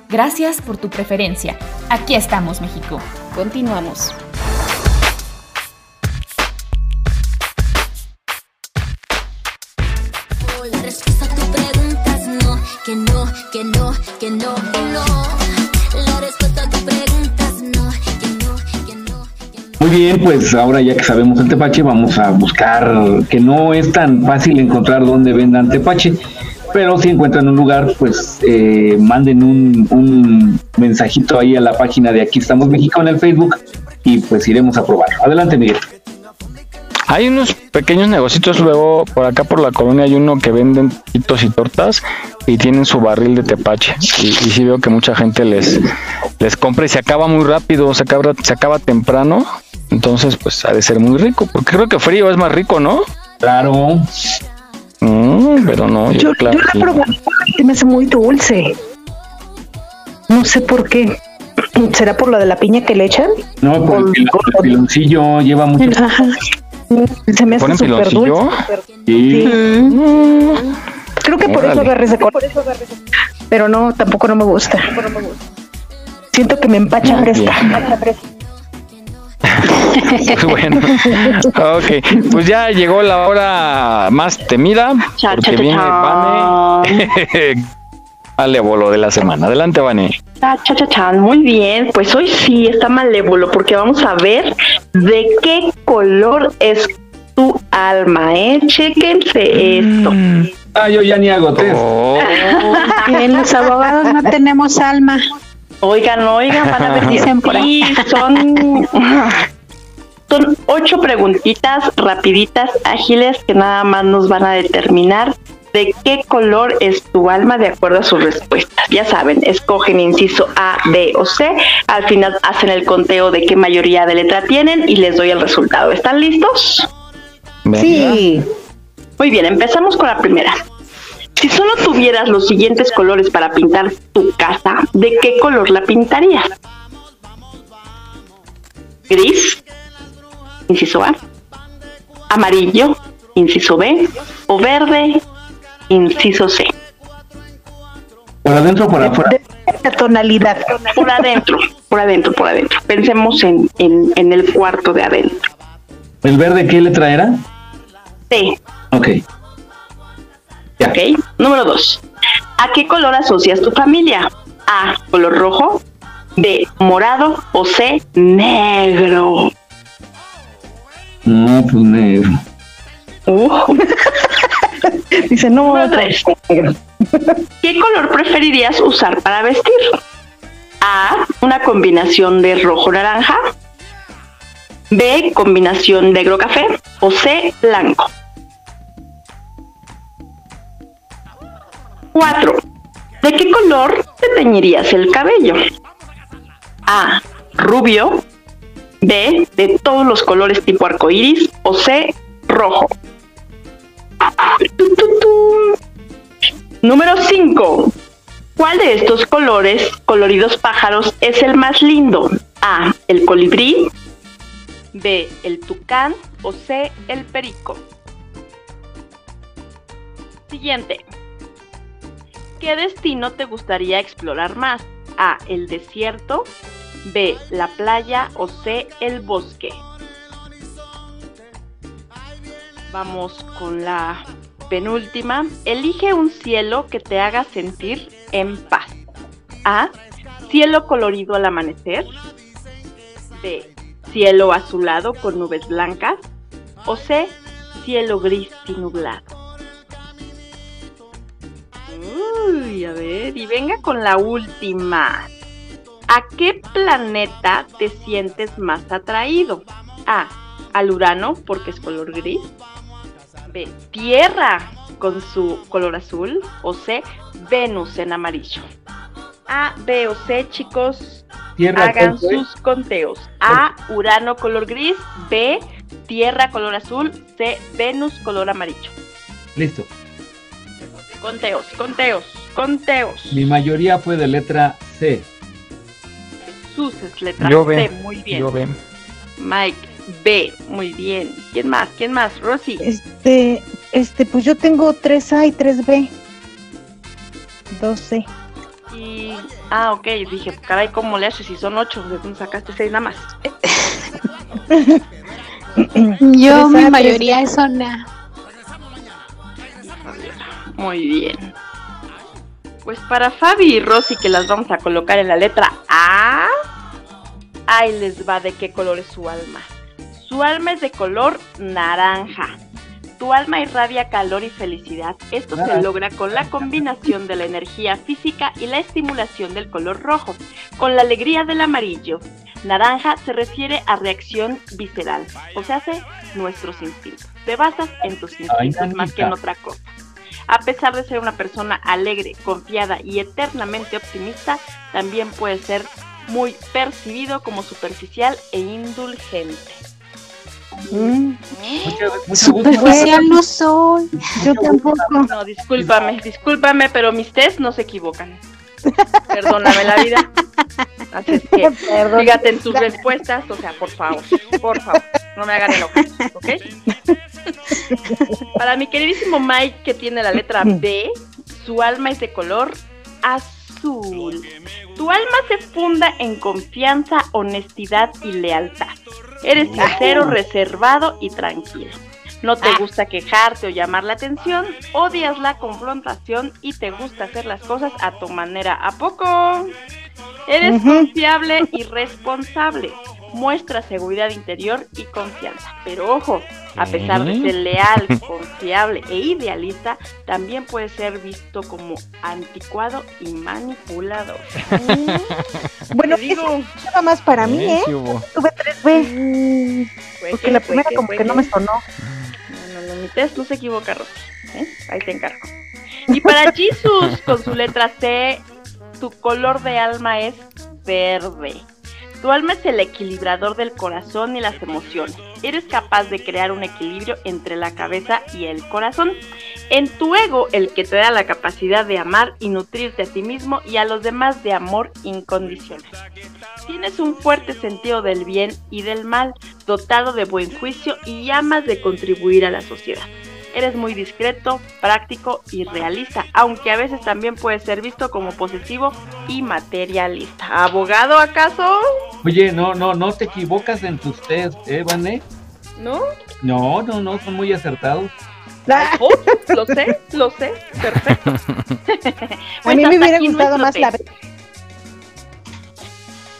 Gracias por tu preferencia. Aquí estamos, México. Continuamos. Muy bien, pues ahora ya que sabemos el tepache, vamos a buscar que no es tan fácil encontrar dónde vendan tepache. pero si encuentran un lugar, pues eh, manden un, un mensajito ahí a la página de Aquí estamos México en el Facebook y pues iremos a probarlo. Adelante, Miguel. Hay unos pequeños negocios luego por acá por la colonia hay uno que venden hitos y tortas y tienen su barril de tepache y, y sí veo que mucha gente les les compra y se acaba muy rápido, se acaba se acaba temprano, entonces pues ha de ser muy rico, porque creo que frío es más rico, ¿no? Claro. Mm, pero no, yo, Yo, claro. yo la probé me hace muy dulce. No sé por qué. ¿Será por lo de la piña que le echan? No, porque el, el piloncillo lleva mucho. Ajá. Se me hace ¿Ponen súper dulce. Sí. Mm. Creo que por eso agarré ese color. Pero no, tampoco no me gusta. Siento que me empacha Muy fresca. bueno, ok, pues ya llegó la hora más temida, Cha, porque cha, cha, viene cha. Malévolo de la semana. Adelante, Vane. Ah, cha, cha, chan. Muy bien, pues hoy sí está malévolo porque vamos a ver de qué color es tu alma, ¿eh? Chéquense esto. Ah, yo ya ni hago test. En los abogados no tenemos alma. Oigan, oigan, van a ver Dicen por ahí. son, son ocho preguntitas rapiditas, ágiles, que nada más nos van a determinar de qué color es tu alma de acuerdo a sus respuestas. Ya saben, escogen inciso A, B o C, al final hacen el conteo de qué mayoría de letra tienen y les doy el resultado. ¿Están listos? Sí. Muy bien, empezamos con la primera. Si solo tuvieras los siguientes colores para pintar tu casa, ¿de qué color la pintarías? Gris, inciso A. Amarillo, inciso B. O verde, inciso C. ¿Por adentro o por afuera? La tonalidad. Por adentro, por adentro, por adentro. Pensemos en, en, en el cuarto de adentro. ¿El verde qué letra era? C. Ok. Ok. Número dos. ¿A qué color asocias tu familia? A. Color rojo. B. Morado. O C. Negro. No, pues negro. Uh. Dice, no, Número tres. ¿Qué color preferirías usar para vestir? A. Una combinación de rojo-naranja. B. Combinación negro-café. O C. Blanco. 4. ¿De qué color te teñirías el cabello? A. Rubio. B. De todos los colores tipo arcoíris. O C. Rojo. Número 5. ¿Cuál de estos colores, coloridos pájaros, es el más lindo? A. El colibrí. B. El tucán. O C. El perico. Siguiente. ¿Qué destino te gustaría explorar más? A. El desierto. B. La playa. O C. El bosque. Vamos con la penúltima. Elige un cielo que te haga sentir en paz. A. Cielo colorido al amanecer. B. Cielo azulado con nubes blancas. O C. Cielo gris y nublado. Uy, a ver, y venga con la última. ¿A qué planeta te sientes más atraído? A. Al Urano, porque es color gris. B. Tierra, con su color azul. O C. Venus en amarillo. A, B o C, chicos. Tierra, hagan sus conteos. A. Urano color gris. B. Tierra color azul. C. Venus color amarillo. Listo. Conteos, conteos, conteos. Mi mayoría fue de letra C. Jesús es letra Yo C. Muy bien. Yo ve. Mike, B. Muy bien. ¿Quién más? ¿Quién más? Rosy. Este, este, pues yo tengo 3A y 3B. 2C. Y. Ah, ok. Dije, caray, ¿cómo le haces si son ocho? ¿De dónde sacaste seis nada más? Yo, mi 3A, mayoría 3B. es zona. Muy bien. Pues para Fabi y Rosy, que las vamos a colocar en la letra A. Ahí les va de qué color es su alma. Su alma es de color naranja. Tu alma irradia calor y felicidad. Esto se logra con la combinación de la energía física y la estimulación del color rojo, con la alegría del amarillo. Naranja se refiere a reacción visceral, o sea, hace nuestros instintos. Te basas en tus instintos más que en otra cosa. A pesar de ser una persona alegre, confiada y eternamente optimista, también puede ser muy percibido como superficial e indulgente. Mm. Superficial no soy. Yo tampoco. No, discúlpame, discúlpame, pero mis test no se equivocan. Perdóname la vida. Así es que Perdón. fíjate en tus respuestas, o sea, por favor, por favor, no me hagan enojar, ¿ok? Para mi queridísimo Mike, que tiene la letra B, su alma es de color azul. Tu alma se funda en confianza, honestidad y lealtad. Eres sincero, reservado y tranquilo. No te gusta quejarte o llamar la atención, odias la confrontación y te gusta hacer las cosas a tu manera. ¿A poco? Eres confiable y responsable. Muestra seguridad interior y confianza. Pero ojo, a pesar de ser leal, confiable e idealista, también puede ser visto como anticuado y manipulador. Bueno, eso estaba más para mí, ¿eh? Tuve 3B. Fue Porque que- la primera como que no me sonó. No, no, no, mi test no se equivoca, Rosy. ¿eh? Ahí te encargo. Y para Jesus, con su letra C, tu color de alma es verde. Tu alma es el equilibrador del corazón y las emociones. Eres capaz de crear un equilibrio entre la cabeza y el corazón. En tu ego, el que te da la capacidad de amar y nutrirte a ti mismo y a los demás de amor incondicional. Tienes un fuerte sentido del bien y del mal, dotado de buen juicio y amas de contribuir a la sociedad. Eres muy discreto, práctico y realista, aunque a veces también puede ser visto como posesivo y materialista. ¿Abogado acaso? Oye, no, no, no te equivocas en tus test, ¿eh, Vané? ¿No? No, no, no, son muy acertados. Oh, lo sé, lo sé, perfecto. A mí me hubiera gustado más la.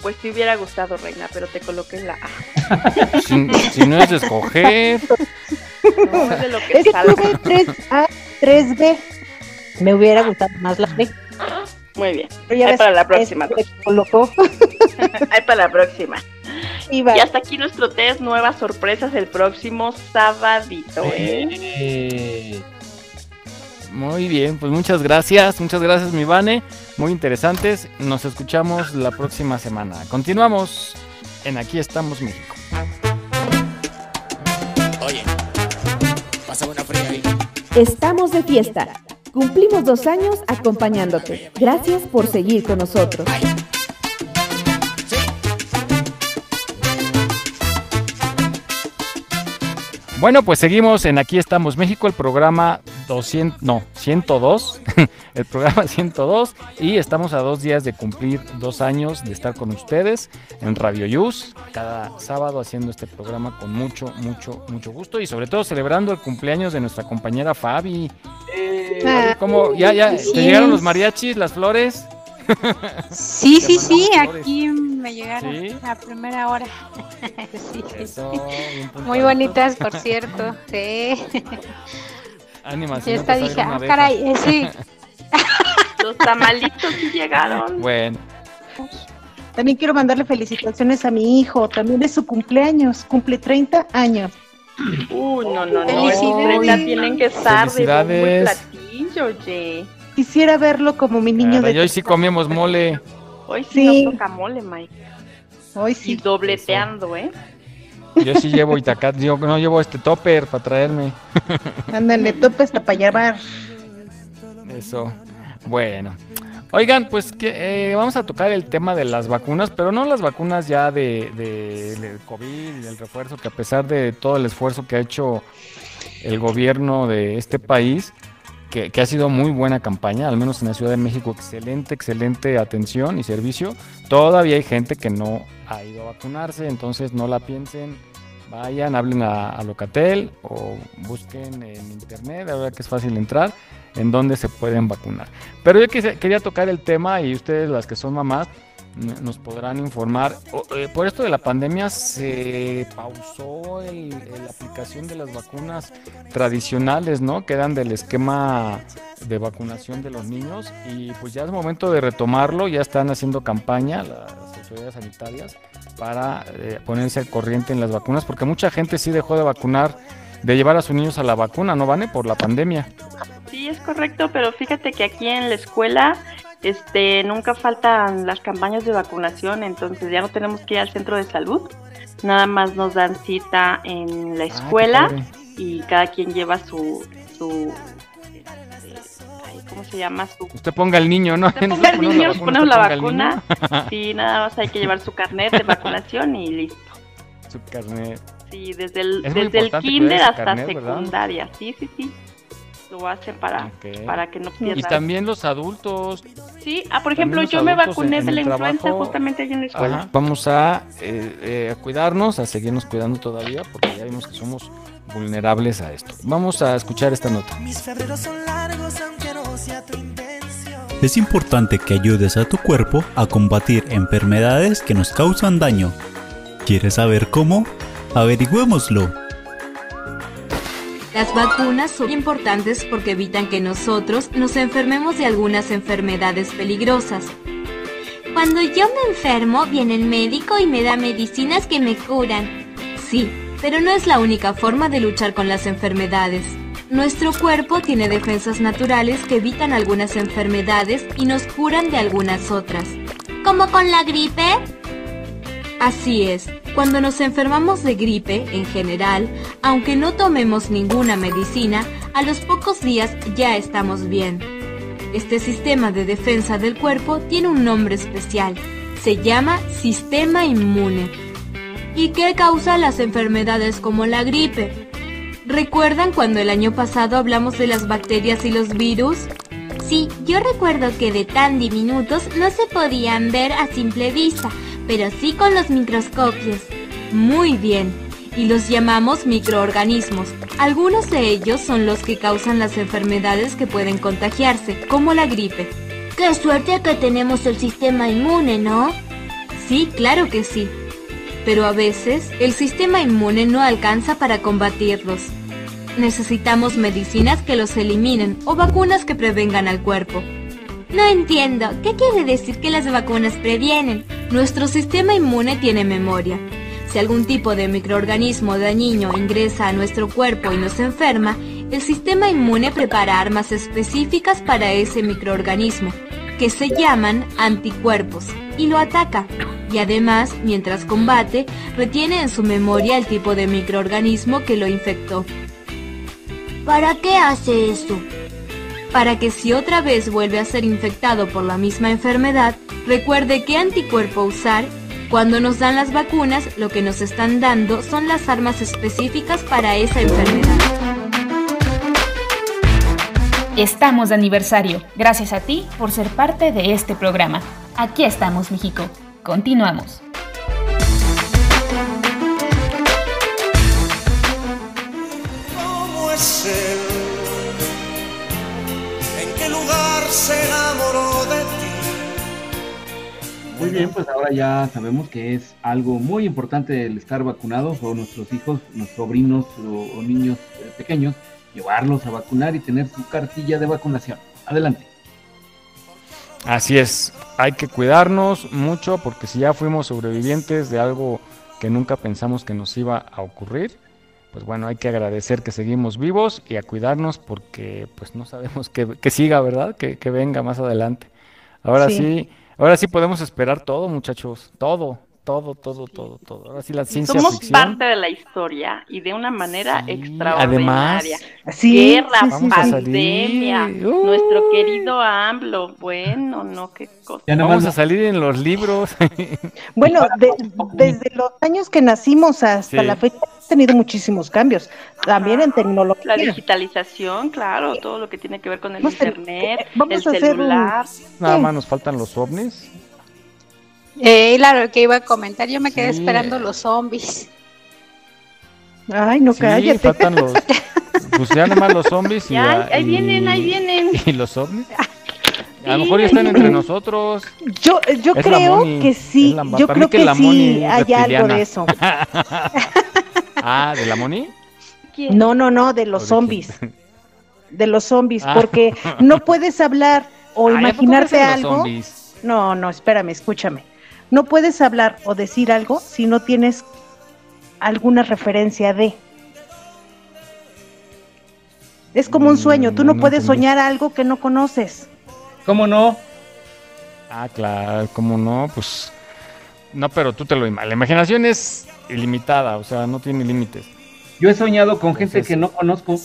Pues te hubiera gustado, Reina, pero te coloqué en la A. Si, si no es escoger. No, es de lo que Es que salga. tuve 3A, 3B. Me hubiera gustado más la B. Muy bien. Pero ya Ahí ves, para la próxima. Ahí para la próxima. Y hasta aquí nuestro test. Nuevas sorpresas el próximo sabadito. ¿eh? Eh, Muy bien, pues muchas gracias, muchas gracias mi Vane, muy interesantes. Nos escuchamos la próxima semana. Continuamos en Aquí estamos México. Estamos de fiesta. Cumplimos dos años acompañándote. Gracias por seguir con nosotros. Bueno, pues seguimos en Aquí estamos México, el programa 200, no, 102, el programa 102 y estamos a dos días de cumplir dos años de estar con ustedes en Radio Yus, cada sábado haciendo este programa con mucho, mucho, mucho gusto y sobre todo celebrando el cumpleaños de nuestra compañera Fabi. Ah, ¿Cómo? ¿Ya, ya? así ¿Te llegaron los mariachis, las flores? Sí, sí, sí, flores. aquí me llegaron ¿Sí? a primera hora. Sí, Eso. Muy bonitas, por cierto. Sí. Ánima, Y si no esta te dije, ah, caray, eh, sí. Los tamalitos sí llegaron. Bueno, También quiero mandarle felicitaciones a mi hijo. También es su cumpleaños. Cumple 30 años. Uy, no, no, no. Felicidades. Esos 30 tienen que estar de Felicidades. platillo, oye. Quisiera verlo como mi niño caray, de... hoy sí comimos mole. Hoy sí, Sí. nos toca mole, Mike. Hoy Y sí. dobleteando, ¿eh? Yo sí llevo Itacat, yo no llevo este topper para traerme. Ándale, tope hasta para llevar. Eso. Bueno. Oigan, pues que, eh, vamos a tocar el tema de las vacunas, pero no las vacunas ya de, de- del COVID y del refuerzo, que a pesar de todo el esfuerzo que ha hecho el gobierno de este país, que, ha sido muy buena campaña, al menos en la Ciudad de México, excelente, excelente atención y servicio, todavía hay gente que no ha ido a vacunarse, entonces no la piensen, vayan, hablen a, a Locatel o busquen en internet, verdad que es fácil entrar, en donde se pueden vacunar. Pero yo quería tocar el tema y ustedes las que son mamás, nos podrán informar. Eh, por esto de la pandemia se pausó la aplicación de las vacunas tradicionales, ¿no? Que eran del esquema de vacunación de los niños y pues ya es momento de retomarlo, ya están haciendo campaña las autoridades sanitarias para eh, ponerse al corriente en las vacunas, porque mucha gente sí dejó de vacunar, de llevar a sus niños a la vacuna, ¿no, Vane? Por la pandemia. Sí, es correcto, pero fíjate que aquí en la escuela este nunca faltan las campañas de vacunación, entonces ya no tenemos que ir al centro de salud. Nada más nos dan cita en la escuela padre. y cada quien lleva su su ¿cómo se llama? Su Usted ponga al niño, ¿no? Usted ponga al niño, ponemos la vacuna. niño. Sí, nada más hay que llevar su carnet de vacunación y listo. Su carnet. Sí, desde el, Es desde el kinder hasta carnet, ¿verdad? secundaria. Sí, sí, sí. Lo hacen para, para que no Y pierdan. también los adultos. Sí, ah, por ejemplo, yo me vacuné en- de en la influenza trabajo. justamente allí en la escuela. Ajá. Vamos a, eh, eh, a cuidarnos, a seguirnos cuidando todavía, porque ya vimos que somos vulnerables a esto. Vamos a escuchar esta nota. Mis febreros son largos aunque no sea tu intención. Es importante que ayudes a tu cuerpo a combatir enfermedades que nos causan daño. ¿Quieres saber cómo? Averigüémoslo. Las vacunas son importantes porque evitan que nosotros nos enfermemos de algunas enfermedades peligrosas. Cuando yo me enfermo, viene el médico y me da medicinas que me curan. Sí, pero no es la única forma de luchar con las enfermedades. Nuestro cuerpo tiene defensas naturales que evitan algunas enfermedades y nos curan de algunas otras. ¿Como con la gripe? Así es, cuando nos enfermamos de gripe, en general, aunque no tomemos ninguna medicina, a los pocos días ya estamos bien. Este sistema de defensa del cuerpo tiene un nombre especial. Se llama sistema inmune. ¿Y qué causa las enfermedades como la gripe? ¿Recuerdan cuando el año pasado hablamos de las bacterias y los virus? Sí, yo recuerdo que de tan diminutos no se podían ver a simple vista, pero sí con los microscopios. Muy bien. Y los llamamos microorganismos. Algunos de ellos son los que causan las enfermedades que pueden contagiarse, como la gripe. Qué suerte que tenemos el sistema inmune, ¿no? Sí, claro que sí. Pero a veces el sistema inmune no alcanza para combatirlos. Necesitamos medicinas que los eliminen o vacunas que prevengan al cuerpo. No entiendo. ¿Qué quiere decir que las vacunas previenen? Nuestro sistema inmune tiene memoria. Si algún tipo de microorganismo dañino ingresa a nuestro cuerpo y nos enferma, el sistema inmune prepara armas específicas para ese microorganismo, que se llaman anticuerpos, y lo ataca. Y además, mientras combate, retiene en su memoria el tipo de microorganismo que lo infectó. ¿Para qué hace eso? Para que si otra vez vuelve a ser infectado por la misma enfermedad, recuerde qué anticuerpo usar. Cuando nos dan las vacunas, lo que nos están dando son las armas específicas para esa enfermedad. Estamos de aniversario. Gracias a ti por ser parte de este programa. Aquí estamos, México. Continuamos. Muy bien, pues ahora ya sabemos que es algo muy importante el estar vacunados o nuestros hijos, nuestros sobrinos o, o niños eh, pequeños, llevarlos a vacunar y tener su cartilla de vacunación. Adelante. Así es, hay que cuidarnos mucho porque si ya fuimos sobrevivientes de algo que nunca pensamos que nos iba a ocurrir, pues bueno, hay que agradecer que seguimos vivos y a cuidarnos porque pues no sabemos que, que siga, ¿verdad? Que, que venga más adelante. Ahora Sí. sí. Ahora sí podemos esperar todo, muchachos, todo, todo, todo, todo, todo. Ahora sí la ciencia Somos ficción. parte de la historia y de una manera extraordinaria. Sí, Guerra, sí, sí, sí. pandemia, Uh. nuestro querido AMLO. Bueno, no, qué cosa. Vamos a salir en los libros. Bueno, de- desde los años que nacimos hasta Sí. la fecha hemos tenido muchísimos cambios, también en tecnología. La digitalización, claro, todo lo que tiene que ver con el Vamos a- internet, vamos el a hacer un- celular. Nada más nos faltan los ovnis. Eh, claro, que iba a comentar, yo me quedé Sí. esperando los zombies. Ay, no Sí, cállate. faltan los. Pues ya nada más los zombies y, Ya, la- ahí y- vienen, ahí vienen. ¿Y los ovnis? A lo mejor ya están entre nosotros. Yo, yo Es creo Moni, que sí, la- yo creo que que, la sí Moni hay algo de eso. ah, ¿de la Moni? No, no, no, de los zombies. De los zombies, Ah. porque no puedes hablar o Ay, ¿a poco imaginarte algo. zombies? No, no, espérame, escúchame. No puedes hablar o decir algo si no tienes alguna referencia de. Es como un sueño, tú no, Mm, no puedes soñar algo que no conoces. ¿Cómo no? Ah, claro, ¿cómo no? Pues no, pero tú te lo imaginas. La imaginación es ilimitada, o sea, no tiene límites. Yo he soñado con gente que no conozco.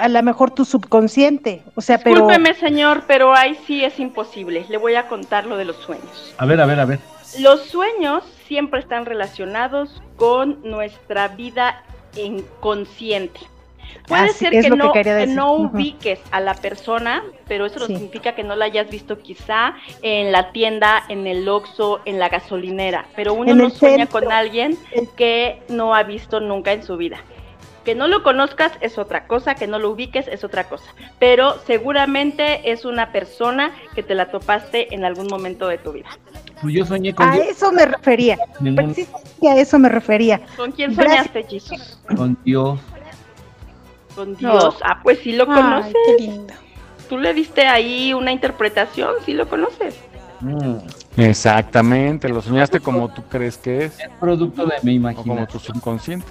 A lo mejor tu subconsciente, o sea, pero Discúlpeme, señor, pero ahí sí es imposible. Le voy a contar lo de los sueños. A ver, a ver, a ver. Los sueños siempre están relacionados con nuestra vida inconsciente. Puede Ah, ser que no, que no ubiques a la persona, pero eso no Sí. significa que no la hayas visto quizá en la tienda, en el Oxxo, en la gasolinera. Pero uno En no sueña centro. con alguien que no ha visto nunca en su vida. Que no lo conozcas es otra cosa, que no lo ubiques es otra cosa. Pero seguramente es una persona que te la topaste en algún momento de tu vida. Pues yo soñé con a Dios. eso me refería. Precisamente a eso me refería. ¿Con quién Gracias. soñaste, Jesus? Con Dios. Con Dios. Ah, pues sí lo Ay, conoces. qué lindo. Tú le diste ahí una interpretación, sí lo conoces. Mm, Exactamente, lo soñaste como tú crees que es, es producto de mi o como imaginación. tu subconsciente.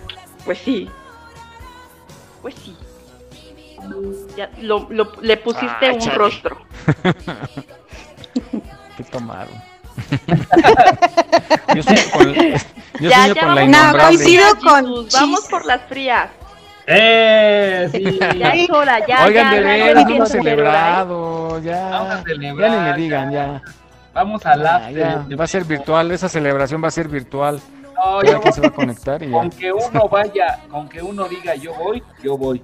Pues sí. Pues sí. Ya, lo, lo- le pusiste Ay, un chale. rostro. ¿Qué tomaron? yo sueño con, yo ya, sueño ya con la vamos, innombrable. coincido con Vamos por las frías. ¡Eh! Sí. Ya es hora, ya. Oigan, ya, de ya, ya no ¿eh? celebrado, ya. Vamos a Ya ni me digan, ya. Vamos al Ya, after. ya, Va a ser virtual, esa celebración va a ser virtual. No, Ya yo que se va a conectar y ya. con que uno vaya, con que uno diga yo voy, yo voy.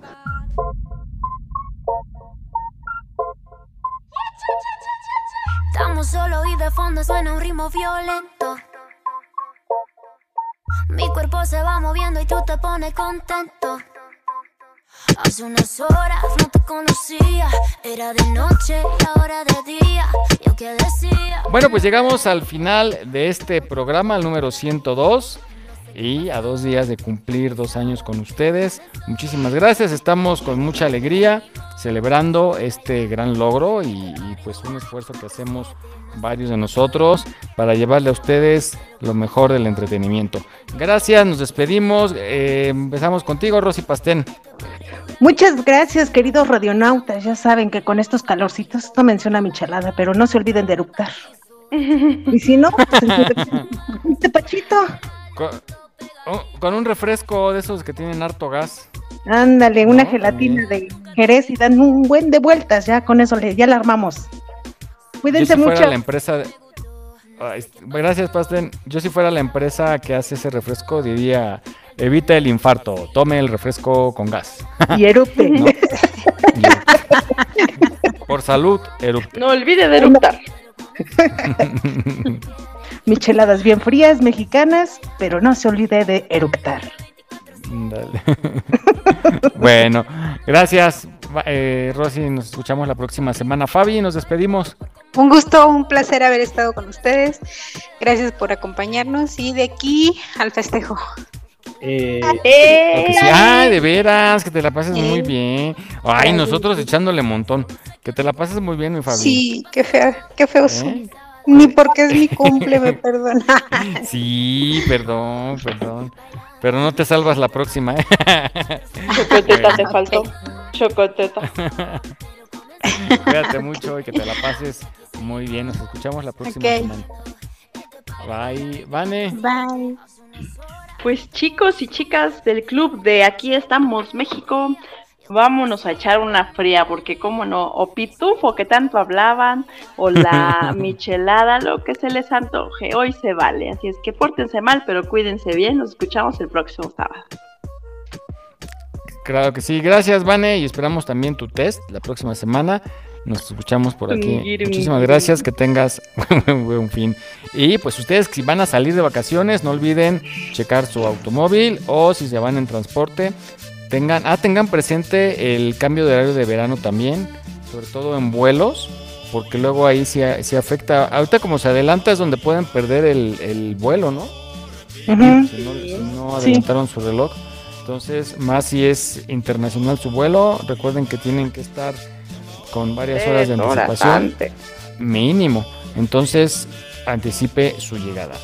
Estamos solos y de fondo suena un ritmo violento. Mi cuerpo se va moviendo y tú te pones contento. Hace unas horas no te conocía, era de noche ahora de día. Yo que decía. Bueno, pues llegamos al final de este programa, el número 102. Y a dos días de cumplir dos años con ustedes. Muchísimas gracias. Estamos con mucha alegría celebrando este gran logro y, y, pues un esfuerzo que hacemos varios de nosotros para llevarle a ustedes lo mejor del entretenimiento. Gracias, nos despedimos. eh, empezamos contigo, Rosy Pastén. Muchas gracias, queridos radionautas. Ya saben que con estos calorcitos no menciona michelada, pero no se olviden de eructar. Y si no, pues un tepachito. Con, oh, con un refresco de esos que tienen harto gas. Ándale, una No, gelatina de Jerez y dan un buen de vueltas. Ya con eso le, ya la armamos. Yo Cuídense si fuera mucho. la empresa. de- Ay, gracias, Pasten. Yo si fuera la empresa que hace ese refresco, diría: evita el infarto, tome el refresco con gas. Y erupte. ¿No? Por salud, erupte. No olvide de eructar. Micheladas bien frías, mexicanas, pero no se olvide de eructar. Dale. bueno, gracias, eh, Rosy. Nos escuchamos la próxima semana. Fabi, nos despedimos. Un gusto, un placer haber estado con ustedes. Gracias por acompañarnos y de aquí al festejo. Eh, Claro que sí. Ay, de veras, que te la pases muy bien. Ay, nosotros echándole montón. Que te la pases muy bien, mi Fabi. Sí, qué feo, qué feo ¿Eh? Ni porque es mi cumple, me perdona. Sí, perdón, perdón. Pero no te salvas la próxima, ¿eh? Chocoteta te faltó. Chocoteta. Cuídate mucho y que te la pases muy bien. Nos escuchamos la próxima semana. Bye, Vane. Bye. Pues chicos y chicas del club de Aquí estamos México, vámonos a echar una fría, porque como no, o pitufo que tanto hablaban, o la michelada, lo que se les antoje, hoy se vale. Así es que pórtense mal, pero cuídense bien, nos escuchamos el próximo sábado. Claro que sí. Gracias, Vane. Y esperamos también tu test la próxima semana. Nos escuchamos por aquí. Muchísimas gracias. Que tengas un buen fin. Y pues ustedes si van a salir de vacaciones, no olviden checar su automóvil o si se van en transporte, tengan, ah, tengan presente el cambio de horario de verano también. sobre todo en vuelos, porque luego ahí sí, sí afecta. Ahorita como se adelanta es donde pueden perder el, el vuelo, ¿no? Si no, si no adelantaron su reloj. Entonces, más si es internacional su vuelo, recuerden que tienen que estar con varias horas de anticipación. Mínimo. Entonces, anticipe su llegada.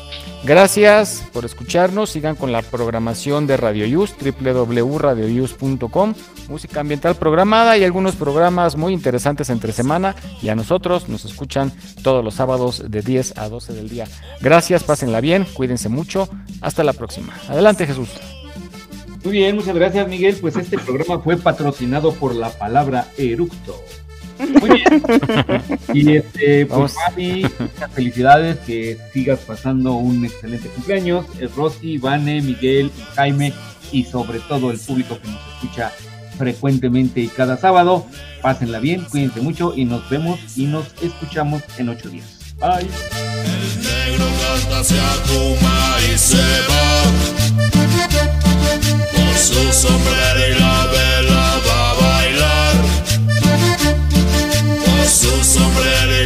Gracias por escucharnos. Sigan con la programación de Radio Yus, www.radioyus.com. Música ambiental programada y algunos programas muy interesantes entre semana. Y a nosotros nos escuchan todos los sábados de 10 a 12 del día. Gracias, pásenla bien, cuídense mucho. Hasta la próxima. Adelante, Jesús. Muy bien, muchas gracias Miguel. Pues este programa fue patrocinado por la palabra eructo. Muy bien. Y este, pues muchas felicidades, que sigas pasando un excelente cumpleaños. Rosy, Vane, Miguel, y Jaime y sobre todo el público que nos escucha frecuentemente y cada sábado. Pásenla bien, cuídense mucho y nos vemos y nos escuchamos en ocho días. Bye. canta se acuma y se va Con su sombrero y la vela Con su sombrero